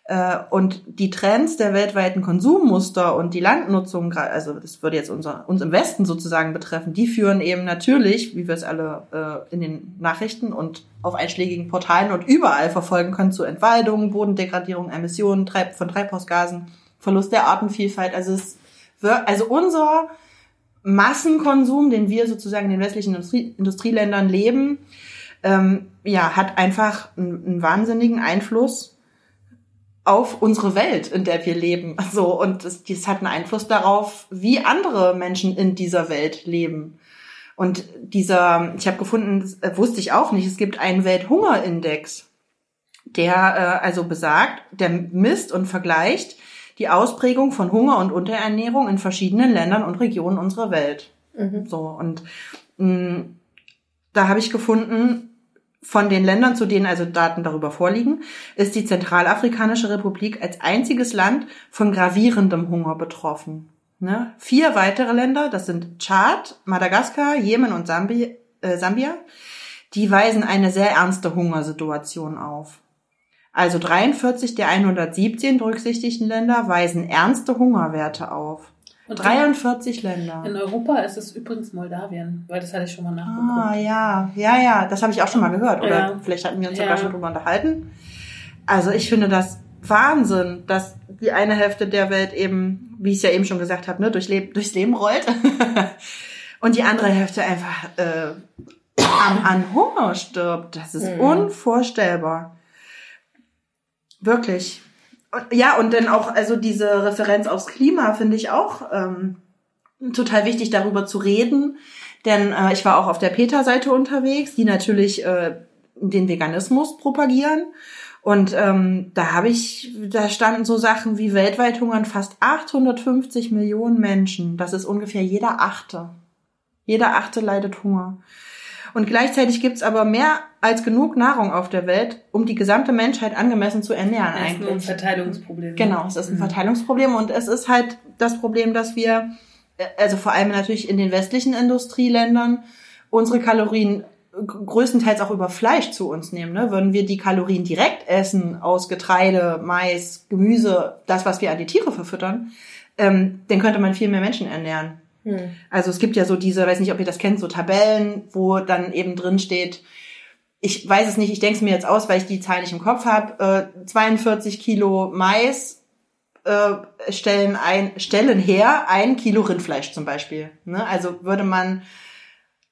Äh, Und die Trends der weltweiten Konsummuster und die Landnutzung, also das würde jetzt unser, uns im Westen sozusagen betreffen, die führen eben natürlich, wie wir es alle äh, in den Nachrichten und auf einschlägigen Portalen und überall verfolgen können, zu Entwaldung, Bodendegradierung, Emissionen von Treibhausgasen, Verlust der Artenvielfalt. Also, es also unser Massenkonsum, den wir sozusagen in den westlichen Industrie, Industrieländern leben, ähm, ja, hat einfach einen, einen wahnsinnigen Einfluss auf unsere Welt, in der wir leben. So und das, das hat einen Einfluss darauf, wie andere Menschen in dieser Welt leben. Und dieser, ich habe gefunden, das äh, wusste ich auch nicht, es gibt einen Welthungerindex, der äh, also besagt, der misst und vergleicht die Ausprägung von Hunger und Unterernährung in verschiedenen Ländern und Regionen unserer Welt. So und mh, da habe ich gefunden, von den Ländern, zu denen also Daten darüber vorliegen, ist die Zentralafrikanische Republik als einziges Land von gravierendem Hunger betroffen. Ne? Vier weitere Länder, das sind Tschad, Madagaskar, Jemen und Sambi, äh, Sambia, die weisen eine sehr ernste Hungersituation auf. Also 43 der 117 berücksichtigten Länder weisen ernste Hungerwerte auf. Und 43 Länder. In Europa ist es übrigens Moldawien, weil das hatte ich schon mal nachgeguckt. Ah, ja, ja, ja, das habe ich auch schon mal gehört. Oder Ja. vielleicht hatten wir uns Ja. sogar schon drüber unterhalten. Also ich finde das Wahnsinn, dass die eine Hälfte der Welt eben, wie ich es ja eben schon gesagt habe, ne, durch Leb durchs Leben rollt. Und die andere Hälfte einfach äh, an, an Hunger stirbt. Das ist unvorstellbar. Wirklich. Ja, und dann auch, also diese Referenz aufs Klima finde ich auch ähm, total wichtig, darüber zu reden. Denn äh, ich war auch auf der PETA-Seite unterwegs, die natürlich äh, den Veganismus propagieren. Und ähm, da habe ich, da standen so Sachen wie weltweit hungern fast 850 Millionen Menschen. Das ist ungefähr jeder Achte. Jeder Achte leidet Hunger. Und gleichzeitig gibt's aber mehr als genug Nahrung auf der Welt, um die gesamte Menschheit angemessen zu ernähren Das ist nur ein eigentlich. Verteilungsproblem. Genau, es ist ein Verteilungsproblem und es ist halt das Problem, dass wir, äh, also vor allem natürlich in den westlichen Industrieländern, unsere Kalorien größtenteils auch über Fleisch zu uns nehmen. Ne? Würden wir die Kalorien direkt essen aus Getreide, Mais, Gemüse, das, was wir an die Tiere verfüttern, ähm, dann könnte man viel mehr Menschen ernähren. Also es gibt ja so diese, weiß nicht, ob ihr das kennt, so Tabellen, wo dann eben drin steht, ich weiß es nicht, ich denke es mir jetzt aus, weil ich die Zahl nicht im Kopf habe, äh, 42 Kilo Mais äh, stellen, ein, stellen her ein Kilo Rindfleisch zum Beispiel. Ne? Also würde man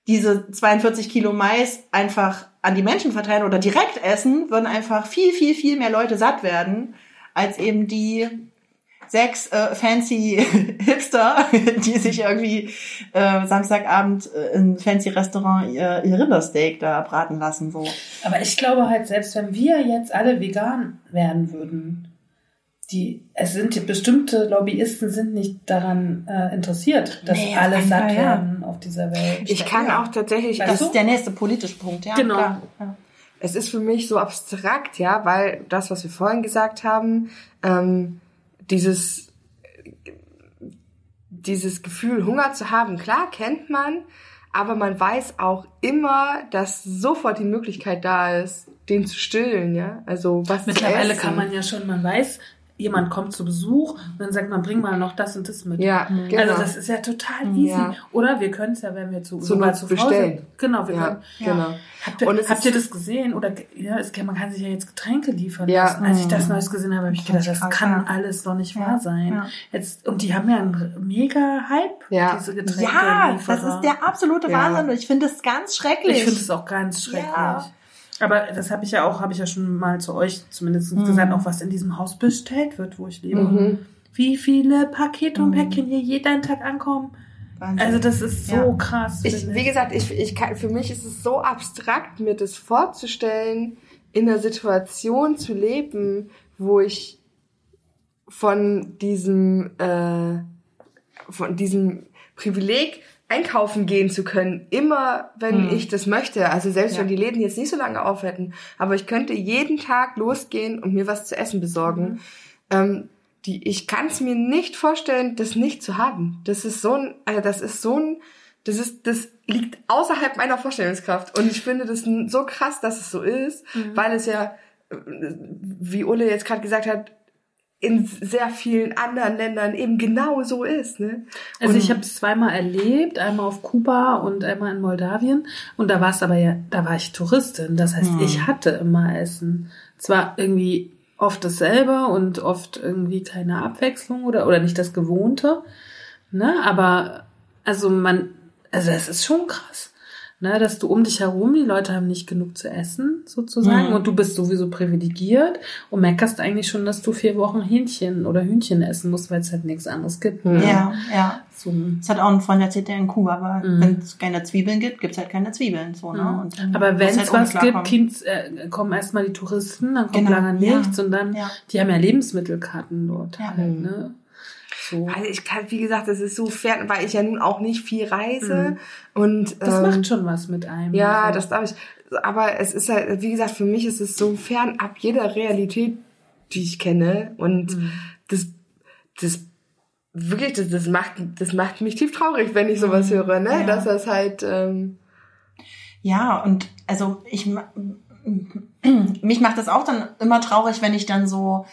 diese 42 Kilo Mais einfach an die Menschen verteilen oder direkt essen, würden einfach viel, viel, viel mehr Leute satt werden, als eben die sechs äh, fancy Hipster, die sich irgendwie äh, Samstagabend äh, in fancy Restaurant ihr, ihr Rindersteak da braten lassen. So. Aber ich glaube halt, selbst wenn wir jetzt alle vegan werden würden, die, es sind bestimmte Lobbyisten sind nicht daran äh, interessiert, dass Nee, alle satt Fall, ja. werden auf dieser Welt. Ich kann Ja. auch tatsächlich, Weißt Das du? ist der nächste politische Punkt, ja. Genau. Klar. Ja. es ist für mich so abstrakt, ja, weil das, was wir vorhin gesagt haben, ähm, dieses, dieses Gefühl, Hunger zu haben, klar, kennt man, aber man weiß auch immer, dass sofort die Möglichkeit da ist, den zu stillen, ja. Also was Mittlerweile kann man ja schon, man weiß, jemand kommt zu Besuch und dann sagt man, bring mal noch das und das mit. Ja, genau. Also das ist ja total easy. Ja. Oder wir können es ja, wenn wir zu, sogar Not zu bestellen. Hause. Genau, wir ja, können. genau. Habt ihr, Und habt ihr das gesehen? Oder ja, es, kann- man kann sich ja jetzt Getränke liefern Ja. lassen. Als ich das Neues gesehen habe, habe ich Das gedacht, das kann alles doch nicht wahr sein. Jetzt, und die haben ja einen mega Hype, Ja. diese Getränke. Ja, das ist der absolute. Wahnsinn und ich finde es ganz schrecklich. Ich finde es auch ganz schrecklich. Aber das habe ich ja auch, habe ich ja schon mal zu euch zumindest Mhm. gesagt, auch was in diesem Haus bestellt wird, wo ich lebe. Mhm. Wie viele Pakete und Päckchen hier jeden Tag ankommen. Wahnsinn. Also das ist so Ja. krass. Ich, wie gesagt, ich, ich kann, für mich ist es so abstrakt, mir das vorzustellen, in einer Situation zu leben, wo ich von diesem, äh, von diesem Privileg einkaufen gehen zu können, immer wenn Hm. ich das möchte. Also selbst Ja. wenn die Läden jetzt nicht so lange auf hätten, aber ich könnte jeden Tag losgehen und mir was zu essen besorgen. Mhm. Ähm, die, ich kann es mir nicht vorstellen, das nicht zu haben. Das ist so ein, also das ist so ein, das ist, das liegt außerhalb meiner Vorstellungskraft. Und ich finde das so krass, dass es so ist, Mhm. weil es ja, äh, wie Ulle jetzt gerade gesagt hat, in sehr vielen anderen Ländern eben genau so ist. Ne? Also ich habe es zweimal erlebt, einmal auf Kuba und einmal in Moldawien. Und da war es aber ja, da war ich Touristin. Das heißt, Hm. ich hatte immer Essen. Zwar irgendwie oft dasselbe und oft irgendwie keine Abwechslung oder, oder nicht das Gewohnte. Ne? Aber also man, also das ist schon krass. Ne, dass du um dich herum, die Leute haben nicht genug zu essen, sozusagen, Mhm. und du bist sowieso privilegiert und meckerst eigentlich schon, dass du vier Wochen Hähnchen oder Hühnchen essen musst, weil es halt nichts anderes gibt. Hm. ja, ja. So, Das hat auch ein Freund erzählt, der in Kuba war. Mhm. Wenn es keine Zwiebeln gibt, gibt's halt keine Zwiebeln. So, ne? Und dann Aber wenn halt es was ohne gibt. Kind, äh, kommen erstmal die Touristen, dann kommt Genau, lange ja. nichts und dann, Ja. die haben ja Lebensmittelkarten dort Ja. halt, ne? So. Also ich kann, wie gesagt, das ist so fern, weil ich ja nun auch nicht viel reise. Mhm. Und Das ähm, macht schon was mit einem. Ja, also. das glaube ich. Aber es ist halt, wie gesagt, für mich ist es so fernab jeder Realität, die ich kenne. Und Mhm. das, das wirklich, das, das macht, das macht mich tief traurig, wenn ich sowas höre, ne? Mhm. Ja. Dass das halt, ähm, Ja, und also ich mich macht das auch dann immer traurig, wenn ich dann so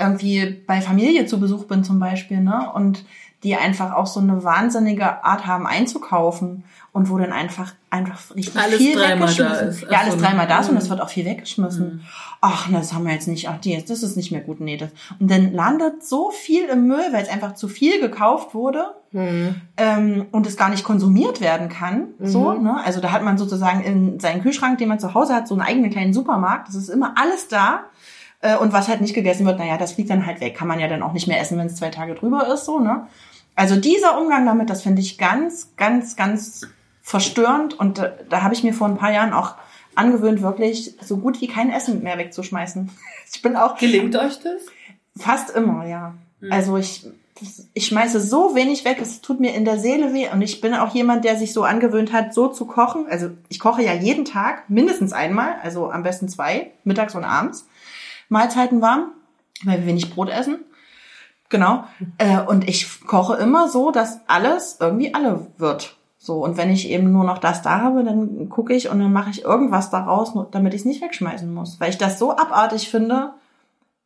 irgendwie bei Familie zu Besuch bin zum Beispiel, ne? Und die einfach auch so eine wahnsinnige Art haben einzukaufen und wo dann einfach einfach richtig Alles viel weggeschmissen ist. Ja, Ach alles so. dreimal da ist und Mhm. es wird auch viel weggeschmissen. Ach, na, das haben wir jetzt nicht. Ach, die, das ist nicht mehr gut. Nee, das. Und dann landet so viel im Müll, weil es einfach zu viel gekauft wurde hm, ähm, und es gar nicht konsumiert werden kann. So, Mhm. ne? Also da hat man sozusagen in seinen Kühlschrank, den man zu Hause hat, so einen eigenen kleinen Supermarkt. Das ist immer alles da. Äh, und was halt nicht gegessen wird, naja, das fliegt dann halt weg. Kann man ja dann auch nicht mehr essen, wenn es zwei Tage drüber ist, so, ne? Also dieser Umgang damit, das finde ich ganz, ganz, ganz verstörend. Und da, da habe ich mir vor ein paar Jahren auch angewöhnt, wirklich so gut wie kein Essen mehr wegzuschmeißen. Ich bin auch Gelingt euch das? Fast immer, ja. Mhm. Also ich, ich schmeiße so wenig weg, es tut mir in der Seele weh. Und ich bin auch jemand, der sich so angewöhnt hat, so zu kochen. Also ich koche ja jeden Tag, mindestens einmal, also am besten zwei, mittags und abends. Mahlzeiten warm, weil wir wenig Brot essen. Genau. Äh, und ich koche immer so, dass alles irgendwie alle wird. So, und wenn ich eben nur noch das da habe, dann gucke ich und dann mache ich irgendwas daraus, damit ich es nicht wegschmeißen muss. Weil ich das so abartig finde,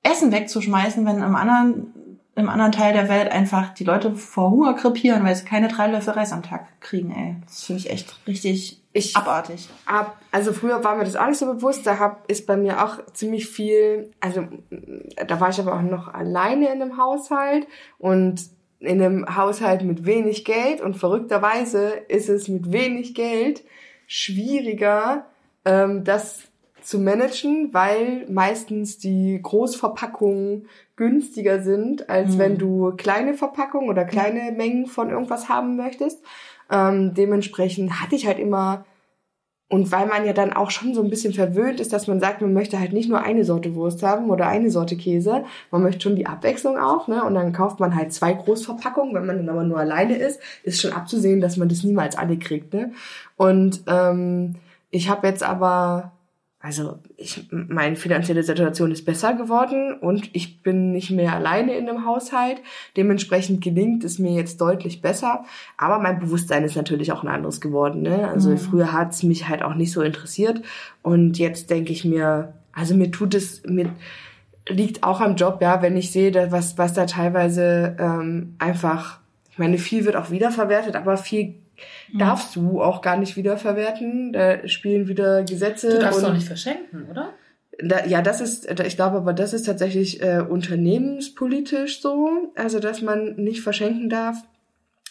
Essen wegzuschmeißen, wenn im anderen, im anderen Teil der Welt einfach die Leute vor Hunger krepieren, weil sie keine drei Löffel Reis am Tag kriegen, ey. Das finde ich echt richtig Ich- abartig. ab, also früher war mir das auch nicht so bewusst, da hab, ist bei mir auch ziemlich viel, also mm, da war ich aber auch noch alleine in einem Haushalt und in einem Haushalt mit wenig Geld und verrückterweise ist es mit wenig Geld schwieriger, ähm, das zu managen, weil meistens die Großverpackungen günstiger sind, als Mhm. wenn du kleine Verpackungen oder kleine Mengen von irgendwas haben möchtest. Ähm, dementsprechend hatte ich halt immer und weil man ja dann auch schon so ein bisschen verwöhnt ist, dass man sagt, man möchte halt nicht nur eine Sorte Wurst haben oder eine Sorte Käse, man möchte schon die Abwechslung auch, ne? Und dann kauft man halt zwei Großverpackungen, wenn man dann aber nur alleine ist, ist schon abzusehen, dass man das niemals alle kriegt, ne? Und ähm, ich habe jetzt aber also ich, meine finanzielle Situation ist besser geworden und ich bin nicht mehr alleine in dem Haushalt. Dementsprechend gelingt es mir jetzt deutlich besser. Aber mein Bewusstsein ist natürlich auch ein anderes geworden. Ne? Also Mhm. früher hat es mich halt auch nicht so interessiert. Und jetzt denke ich mir, also mir tut es, mir liegt auch am Job, ja, wenn ich sehe, was, was da teilweise ähm, einfach, ich meine, viel wird auch wiederverwertet, aber viel Mhm. darfst du auch gar nicht wiederverwerten. Da spielen wieder Gesetze. Du darfst und doch nicht verschenken, oder? da, ja, das ist, ich glaube aber, das ist tatsächlich äh, unternehmenspolitisch so, also dass man nicht verschenken darf.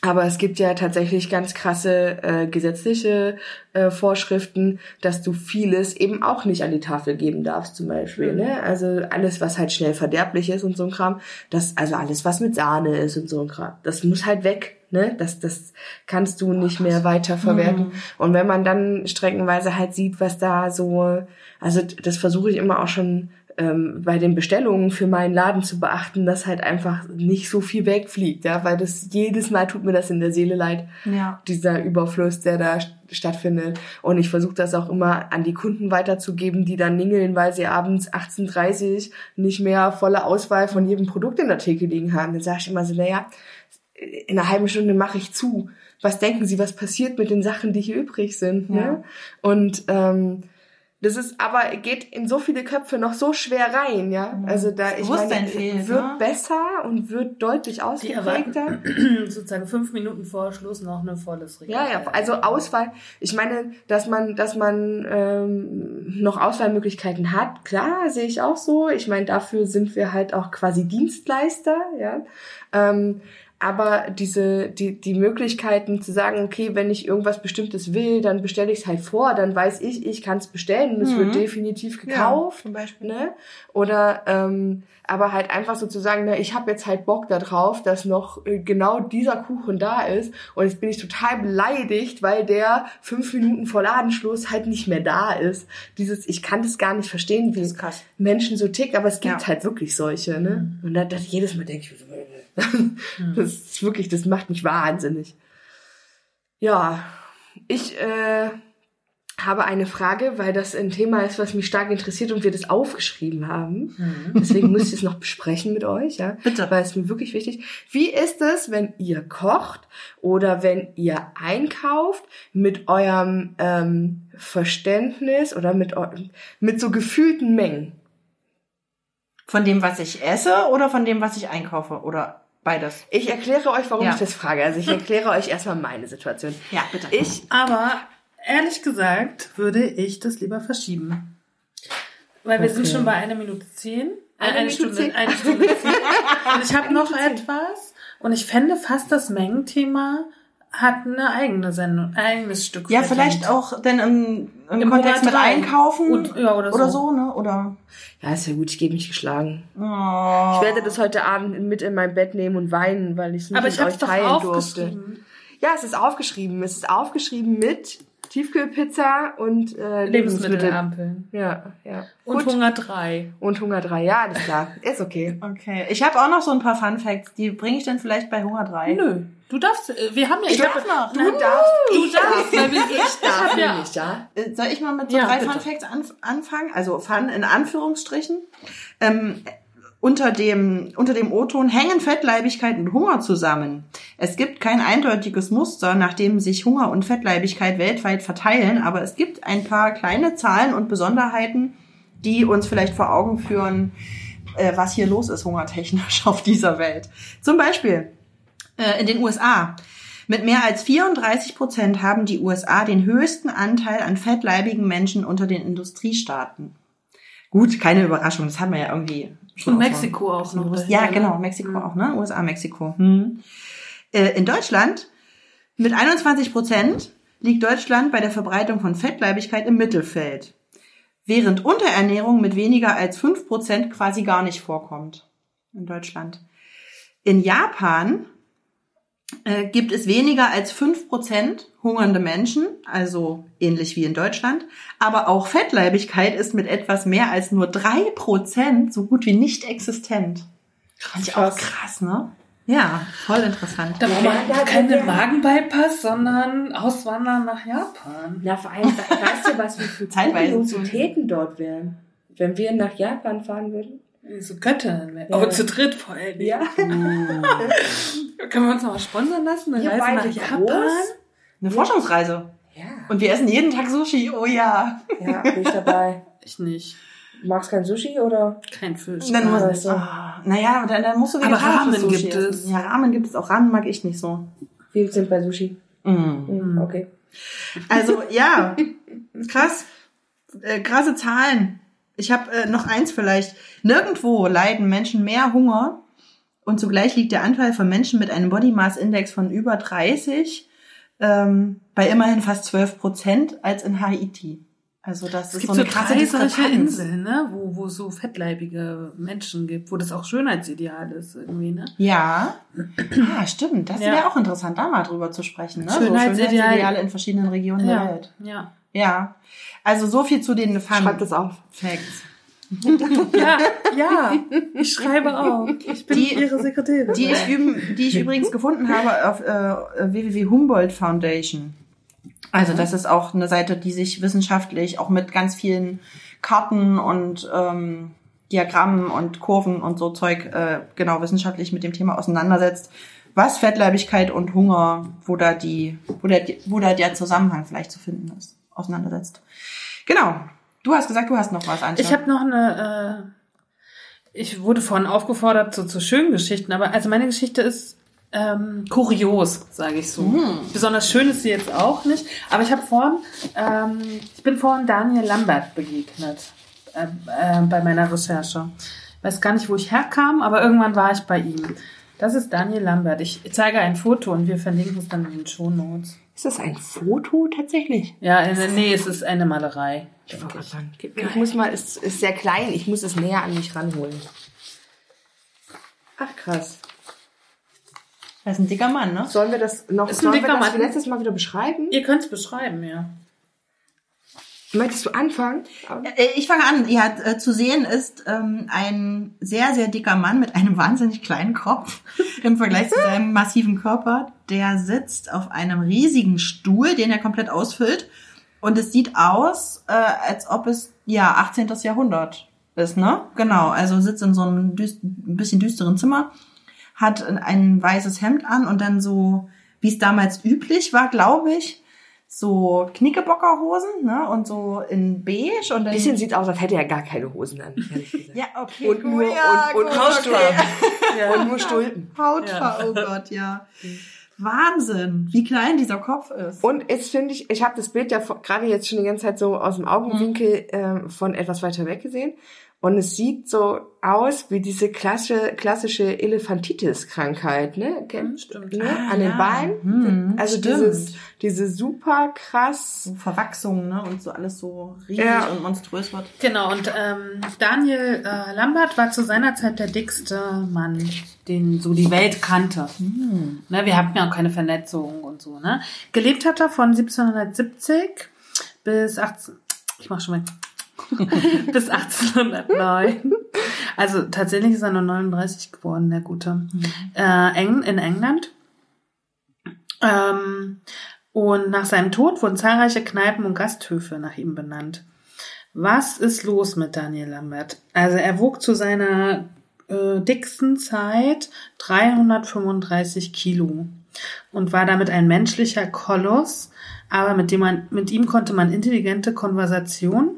Aber es gibt ja tatsächlich ganz krasse äh, gesetzliche äh, Vorschriften, dass du vieles eben auch nicht an die Tafel geben darfst, zum Beispiel. Ne? Also alles, was halt schnell verderblich ist und so ein Kram, das, also alles, was mit Sahne ist und so ein Kram, das muss halt weg. Ne? Das, das kannst du nicht mehr weiter verwerten. Und wenn man dann streckenweise halt sieht, was da so, also das versuche ich immer auch schon ähm, bei den Bestellungen für meinen Laden zu beachten, dass halt einfach nicht so viel wegfliegt, ja, weil das jedes Mal tut mir das in der Seele leid, Ja. dieser Überfluss, der da st- stattfindet. Und ich versuche das auch immer an die Kunden weiterzugeben, die dann ningeln, weil sie abends 18.30 nicht mehr volle Auswahl von jedem Produkt in der Theke liegen haben. Dann sage ich immer so, naja, in einer halben Stunde mache ich zu. Was denken Sie, was passiert mit den Sachen, die hier übrig sind? Ja. Ne? Und ähm, das ist aber geht in so viele Köpfe noch so schwer rein, ja. Also da ich meine, fehlt, wird ne? besser und wird deutlich ausgeprägter. sozusagen fünf Minuten vor Schluss noch eine volles Regal. Ja, ja, also Auswahl. Ich meine, dass man, dass man ähm, noch Auswahlmöglichkeiten hat, klar, sehe ich auch so. Ich meine, dafür sind wir halt auch quasi Dienstleister, ja. Ähm, aber diese, die, die Möglichkeiten zu sagen, okay, wenn ich irgendwas Bestimmtes will, dann bestelle ich es halt vor, dann weiß ich, ich kann es bestellen und es wird definitiv gekauft. zum Beispiel. Ne? Oder ähm, aber halt einfach so zu sagen, ne, ich habe jetzt halt Bock da drauf, dass noch äh, genau dieser Kuchen da ist und jetzt bin ich total beleidigt, weil der fünf Minuten vor Ladenschluss halt nicht mehr da ist. Dieses, ich kann das gar nicht verstehen, wie. Menschen so ticken, aber es gibt Ja. halt wirklich solche, ne? Und da, das jedes Mal denke ich, das ist wirklich, das macht mich wahnsinnig. Ja, ich äh, habe eine Frage, weil das ein Thema ist, was mich stark interessiert und wir das aufgeschrieben haben. Deswegen muss ich es noch besprechen mit euch, ja. Bitte. Weil es mir wirklich wichtig. Wie ist es, wenn ihr kocht oder wenn ihr einkauft mit eurem ähm, Verständnis oder mit, mit so gefühlten Mengen? Von dem, was ich esse oder von dem, was ich einkaufe? Oder beides? Ich erkläre euch, warum Ja. ich das frage. Also ich erkläre euch erstmal meine Situation. Ja, bitte. Ich Aber ehrlich gesagt würde ich das lieber verschieben. Weil wir sind Okay. schon bei einer Minute zehn. Äh, Eine eine, Minute Stunde, zehn. eine Stunde zehn. Und ich habe noch etwas. Und ich fände fast das Mengenthema hat eine eigene Sendung, ein eigenes Stück. Ja, verdient. vielleicht auch denn im, im, Im Kontext Monat mit. Einkaufen Und- ja, oder oder so. so, ne? Oder Ja, ist ja gut, ich gebe mich geschlagen. oh. Ich werde das heute Abend mit in mein Bett nehmen und weinen, weil ich es nicht Aber mit ich habe euch es doch teilen durfte. aufgeschrieben. Ja, es ist aufgeschrieben. Es ist aufgeschrieben mit Tiefkühlpizza und äh, Lebensmittel. Lebensmittelampeln. Ja, ja. Und Gut. Hunger 3. Und Hunger 3. Ja, alles klar. Ist okay. Okay. Ich habe auch noch so ein paar Fun Facts. Die bringe ich dann vielleicht bei Hunger 3. Nö, du darfst, äh, wir haben ja, Ich hab- darf noch. Du ne? darfst, du ich darfst, darf, weil wir- ich darf hab ja- nicht, ja. Äh, Soll ich mal mit so Ja, drei bitte. Fun Facts anf anfangen? Also Fun in Anführungsstrichen. Ähm, unter dem, unter dem O-Ton hängen Fettleibigkeit und Hunger zusammen. Es gibt kein eindeutiges Muster, nach dem sich Hunger und Fettleibigkeit weltweit verteilen, aber es gibt ein paar kleine Zahlen und Besonderheiten, die uns vielleicht vor Augen führen, äh, was hier los ist, hungertechnisch auf dieser Welt. Zum Beispiel äh, in den USA. Mit mehr als 34 Prozent haben die USA den höchsten Anteil an fettleibigen Menschen unter den Industriestaaten. Gut, keine Überraschung, das haben wir ja irgendwie schon Und Mexiko auch noch gewusst. dahinter, Ja, ne? genau, Mexiko auch, ne? USA, Mexiko. Hm. Äh, in Deutschland mit 21 Prozent liegt Deutschland bei der Verbreitung von Fettleibigkeit im Mittelfeld, während Unterernährung mit weniger als 5 Prozent quasi gar nicht vorkommt in Deutschland. In Japan äh, gibt es weniger als 5% hungernde Menschen, also ähnlich wie in Deutschland. Aber auch Fettleibigkeit ist mit etwas mehr als nur 3% so gut wie nicht existent. Fand ich auch krass, ne? Ja, voll interessant. Da braucht Ja, man da- keinen da- Magenbypass, sondern Auswandern nach Japan. Na, vor allem, we- weißt du, was wir für Zeitweise Kuriositäten dort wären? Wenn wir nach Japan fahren würden? So Göttin. Ja. Aber zu dritt vor allem. Ja. Können wir uns noch mal sponsern lassen? Eine Wir Reise beide nach Japan? groß. Eine Forschungsreise. Ja. Und wir essen jeden Tag Sushi. Oh ja. Ja, bin ich dabei. Ich nicht. Du magst kein Sushi oder? Kein Fisch. Dann muss, weißt du. ah, naja, dann, dann musst du Aber vegetarisches Ramen Sushi gibt essen. es. Ja, Ramen gibt es auch. Ramen mag ich nicht so. Wie sind bei Sushi? Mm. Mhm, okay. Also ja, krass. Äh, krasse Zahlen. Ich habe äh, noch eins vielleicht. Nirgendwo leiden Menschen mehr Hunger und zugleich liegt der Anteil von Menschen mit einem Body Mass Index von über 30 ähm, bei immerhin fast 12 Prozent als in Haiti. Also das Es ist gibt so so eine krasse drei solche. Inseln, ne? wo, wo so fettleibige Menschen gibt, wo das auch Schönheitsideal ist irgendwie, ne? Ja, ah, stimmt. Das Ja. wäre auch interessant, da mal drüber zu sprechen. Ne? Schönheitsideal- So Schönheitsideale in verschiedenen Regionen der Ja, Welt. ja. Ja, also so viel zu den Fun Schreib das auf. Facts. Ja, ja, ich schreibe auch. Ich bin Die- ihre Sekretärin. Die ich, üben, die ich übrigens gefunden habe auf äh, www Humboldt Foundation. Also das ist auch eine Seite, die sich wissenschaftlich auch mit ganz vielen Karten und ähm, Diagrammen und Kurven und so Zeug äh, genau wissenschaftlich mit dem Thema auseinandersetzt. Was Fettleibigkeit und Hunger, wo da die, wo der, wo da der Zusammenhang vielleicht zu finden ist, auseinandersetzt. Genau. Du hast gesagt, du hast noch was an. Ich habe noch eine, äh, ich wurde vorhin aufgefordert zu, zu schönen Geschichten, aber also meine Geschichte ist ähm, kurios, sage ich so. Besonders schön ist sie jetzt auch nicht, aber ich habe vorhin, ähm, ich bin vorhin Daniel Lambert begegnet äh, äh, bei meiner Recherche. Ich weiß gar nicht, wo ich herkam, aber irgendwann war ich bei ihm. Das ist Daniel Lambert. Ich zeige ein Foto und wir verlinken es dann in den Shownotes. Ist das ein Foto tatsächlich? Ja, in, nee, es ist eine Malerei. Ich, sagen, mir- ich muss mal, es ist sehr klein, ich muss es näher an mich ranholen. Ach krass. Das ist ein dicker Mann, ne? Sollen wir das noch, Ist sollen wir das Mann. letztes Mal wieder beschreiben? Ihr könnt es beschreiben, ja. Möchtest du anfangen? Äh, Ich fange an. Ja, äh, zu sehen ist ähm, ein sehr, sehr dicker Mann mit einem wahnsinnig kleinen Kopf im Vergleich zu seinem massiven Körper. Der sitzt auf einem riesigen Stuhl, den er komplett ausfüllt. Und es sieht aus, äh, als ob es ja 18. Jahrhundert ist, ne? Genau. Also sitzt in so einem ein bisschen düsteren Zimmer, hat ein weißes Hemd an und dann so, wie es damals üblich war, glaube ich, so Knickebockerhosen, ne? Und so in beige und dann. Ein bisschen sieht aus, als hätte er gar keine Hosen an, ehrlich gesagt. ja, okay. Und nur, ja, und, und, gut, nur okay. Stulpen. Und nur Stulpen. Hautfarbe, oh Gott, ja. Wahnsinn, wie klein dieser Kopf ist. Und jetzt finde ich, ich habe das Bild ja gerade jetzt schon die ganze Zeit so aus dem Augenwinkel ähm, von etwas weiter weg gesehen. Und es sieht so aus wie diese klassische, klassische Elephantitis-Krankheit, ne? Kennt- stimmt. Ne? Ah, An den ja. Beinen. Hm, also stimmt. dieses, diese super krass. so Verwachsung, ne? Und so alles so riesig Ja. und monströs wird. Genau, und ähm, Daniel äh, Lambert war zu seiner Zeit der dickste Mann, den so die Welt kannte. Ne, wir hatten ja auch keine Vernetzung und so. Ne? Gelebt hat er von 1770 bis 18... Ich mach schon mal... bis 1809. Also tatsächlich ist er nur 39 geworden, der Gute. Äh, Eng, in England. Ähm, und nach seinem Tod wurden zahlreiche Kneipen und Gasthöfe nach ihm benannt. Was ist los mit Daniel Lambert? Also er wog zu seiner äh, dicksten Zeit 335 Kilo und war damit ein menschlicher Koloss, aber mit dem man, mit ihm konnte man intelligente Konversation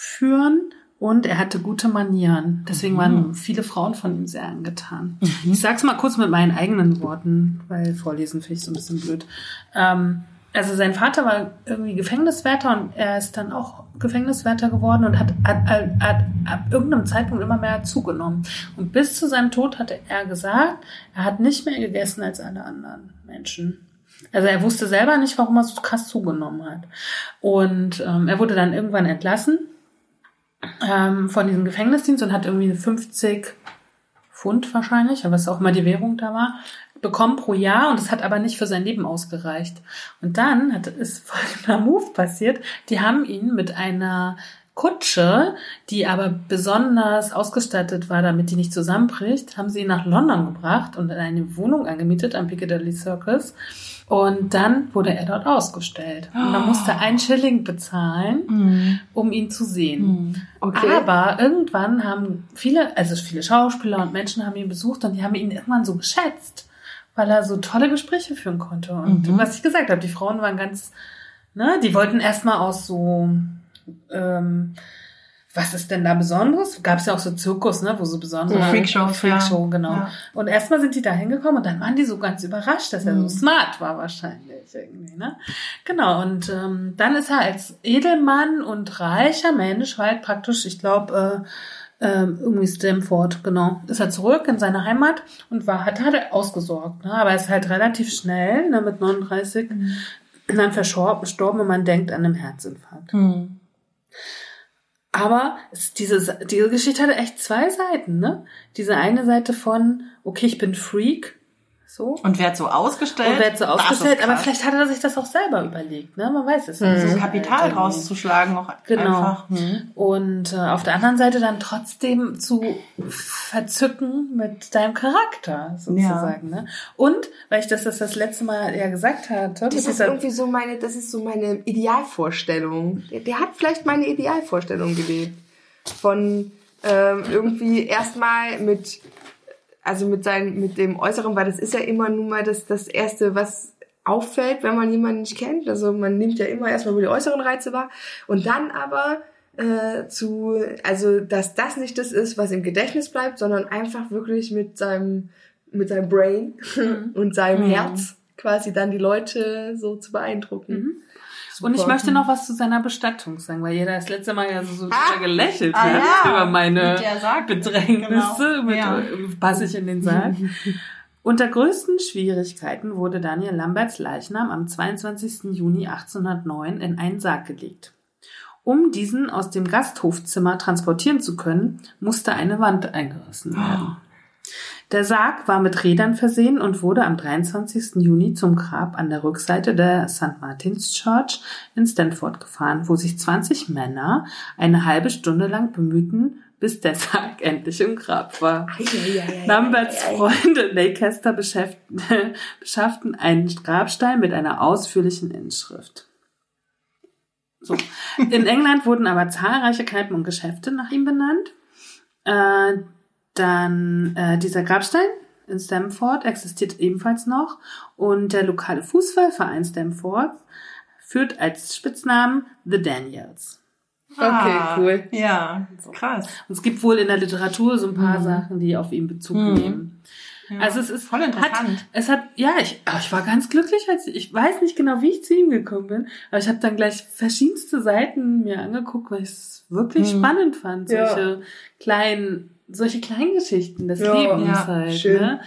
führen und er hatte gute Manieren. Deswegen waren viele Frauen von ihm sehr angetan. Ich sag's mal kurz mit meinen eigenen Worten, weil vorlesen finde ich so ein bisschen blöd. Ähm, also sein Vater war irgendwie Gefängniswärter und er ist dann auch Gefängniswärter geworden und hat, hat, hat, hat ab irgendeinem Zeitpunkt immer mehr zugenommen. Und bis zu seinem Tod hatte er gesagt, er hat nicht mehr gegessen als alle anderen Menschen. Also er wusste selber nicht, warum er so krass zugenommen hat. Und ähm, er wurde dann irgendwann entlassen ähm, von diesem Gefängnisdienst und hat irgendwie 50 Pfund wahrscheinlich, aber was auch immer die Währung da war, bekommen pro Jahr und es hat aber nicht für sein Leben ausgereicht. Und dann hat, ist folgender Move passiert. Die haben ihn mit einer Kutsche, die aber besonders ausgestattet war, damit die nicht zusammenbricht, haben sie ihn nach London gebracht und in eine Wohnung angemietet am Piccadilly Circus. Und dann wurde er dort ausgestellt. Und man musste einen Schilling bezahlen, um ihn zu sehen. Okay. Aber irgendwann haben viele, also viele Schauspieler und Menschen haben ihn besucht und die haben ihn irgendwann so geschätzt, weil er so tolle Gespräche führen konnte. Und was ich gesagt habe, die Frauen waren ganz, ne, die wollten erstmal aus so, ähm, was ist denn da Besonderes? Gab es ja auch so Zirkus, ne, wo so besondere So Freakshows, Freakshow, ja. genau. Ja. Und erstmal sind die da hingekommen und dann waren die so ganz überrascht, dass er Mhm. so smart war wahrscheinlich irgendwie, ne? Genau. Und ähm, dann ist er als Edelmann und reicher Mensch halt praktisch, ich glaube, äh, ähm, irgendwie Stamford, genau, ist er zurück in seine Heimat und war, hat, er ausgesorgt, ne? Aber er ist halt relativ schnell, ne, mit 39, Mhm. dann verstorben gestorben und man denkt an einen Herzinfarkt. Hm. Aber es, diese, diese Geschichte hatte echt zwei Seiten, ne? Diese eine Seite von, okay, ich bin Freak, so. Und wird so ausgestellt. Und wird so ausgestellt, aber vielleicht hat er sich das auch selber überlegt, ne? Man weiß es nicht. so Halt Kapital irgendwie. rauszuschlagen auch Genau. einfach. Hm. Und äh, auf der anderen Seite dann trotzdem zu verzücken mit deinem Charakter, sozusagen. Ne? Und, weil ich das, das das letzte Mal ja gesagt hatte, Das ist irgendwie so meine, das ist so meine Idealvorstellung. Der, der hat vielleicht meine Idealvorstellung gelebt. Von ähm, irgendwie erstmal mit, also mit seinem, mit dem Äußeren, weil das ist ja immer nun mal das, das Erste, was auffällt, wenn man jemanden nicht kennt. Also man nimmt ja immer erstmal nur die äußeren Reize wahr. Und dann aber äh, zu, also dass das nicht das ist, was im Gedächtnis bleibt, sondern einfach wirklich mit seinem, mit seinem Brain und seinem Herz quasi dann die Leute so zu beeindrucken. Und ich Super. möchte noch was zu seiner Bestattung sagen, weil jeder das letzte Mal ja so, so drüber gelächelt Ah, hat ja. über meine Sarg- Bedrängnisse, Genau. mit Ja. äh, passe ich in den Sarg. Unter größten Schwierigkeiten wurde Daniel Lamberts Leichnam am 22. Juni 1809 in einen Sarg gelegt. Um diesen aus dem Gasthofzimmer transportieren zu können, musste eine Wand eingerissen werden. Der Sarg war mit Rädern versehen und wurde am 23. Juni zum Grab an der Rückseite der St. Martin's Church in Stanford gefahren, wo sich 20 Männer eine halbe Stunde lang bemühten, bis der Sarg endlich im Grab war. Lamberts Freunde Leicester beschafften einen Grabstein mit einer ausführlichen Inschrift. So. In England wurden aber zahlreiche Kneipen und Geschäfte nach ihm benannt. Äh, dann äh, dieser Grabstein in Stamford existiert ebenfalls noch und der lokale Fußballverein Stamford führt als Spitznamen The Daniels. Okay, cool. Ja, krass. Und es gibt wohl in der Literatur so ein paar Sachen, die auf ihn Bezug nehmen. Also es ist Voll interessant. Hat, es hat ja, ich, aber ich war ganz glücklich, als ich, ich weiß nicht genau, wie ich zu ihm gekommen bin, aber ich habe dann gleich verschiedenste Seiten mir angeguckt, weil ich es wirklich spannend fand, Ja. solche kleinen, solche kleinen Geschichten des Ja, Lebens ja, halt, schön. ne?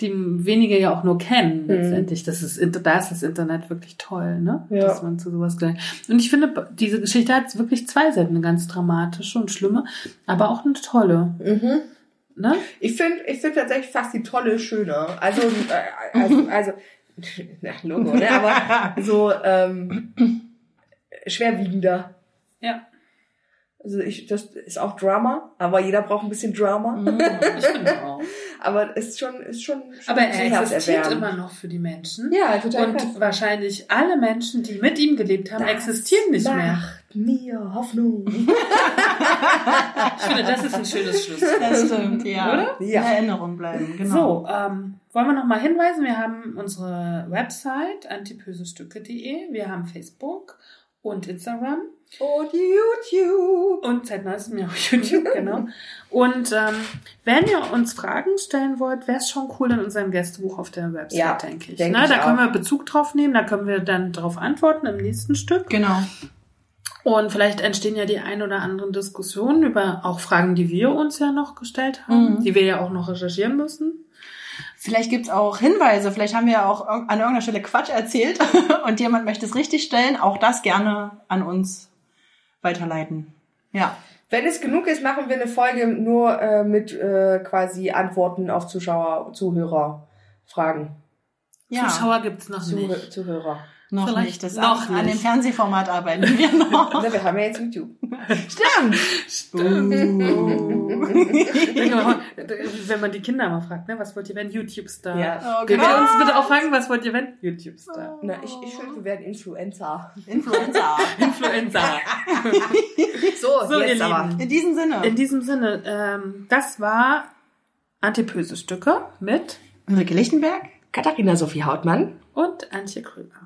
die wenige ja auch nur kennen letztendlich. Das ist, da ist das Internet wirklich toll, ne? Ja. Dass man zu sowas gleich. Und ich finde, diese Geschichte hat wirklich zwei Seiten, eine ganz dramatische und schlimme, aber auch eine tolle. Mhm. Ne? Ich finde ich find tatsächlich fast die tolle schöner. Also, äh, also, also na, Logo, ne? Aber so ähm, schwerwiegender. Ja. Also ich, das ist auch Drama, aber jeder braucht ein bisschen Drama. Ich finde auch. Aber ist schon, ist schon, schon Aber er existiert immer noch für die Menschen. Ja, total Und krass. wahrscheinlich alle Menschen, die mit ihm gelebt haben, existieren nicht mehr. Macht mir Hoffnung. Ich finde, das ist ein schönes Schluss. Das stimmt, ja. Oder? In Ja. Erinnerung bleiben, genau. So, ähm, wollen wir noch mal hinweisen, wir haben unsere Website antipösestücke.de, wir haben Facebook und Instagram Und YouTube. und seit neuestem ja auch YouTube, genau. Und ähm, wenn ihr uns Fragen stellen wollt, wäre es schon cool in unserem Gästebuch auf der Website, Ja, denke ich. denke ne? ich Da können auch. wir Bezug drauf nehmen, da können wir dann drauf antworten im nächsten Stück. Genau. Und vielleicht entstehen ja die ein oder anderen Diskussionen über auch Fragen, die wir uns ja noch gestellt haben, Mhm. die wir ja auch noch recherchieren müssen. Vielleicht gibt's auch Hinweise. Vielleicht haben wir ja auch an irgendeiner Stelle Quatsch erzählt und jemand möchte es richtig stellen. Auch das gerne an uns weiterleiten. Ja. Wenn es genug ist, machen wir eine Folge nur äh, mit äh, quasi Antworten auf Zuschauer, Zuhörer, Fragen. ja. Zuschauer gibt's noch Zuh nicht. Zuhörer. Noch Vielleicht nicht. Das noch an, an dem nicht. Fernsehformat arbeiten wir noch. Na, wir haben ja jetzt YouTube. Stimmt. Mal, Wenn man die Kinder mal fragt, ne, was wollt ihr werden? YouTube-Star. Ja. Oh, Können wir genau. uns bitte auch fragen, was wollt ihr werden? YouTube-Star. Na, ich, ich finde, wir werden Influencer. Influencer. Influencer. So, So, ihr jetzt aber. Lieben. In diesem Sinne. In diesem Sinne, ähm, das war Antipöse-Stücke mit Ulrike Lichtenberg. Katharina Sophie Hautmann. und Antje Krüger.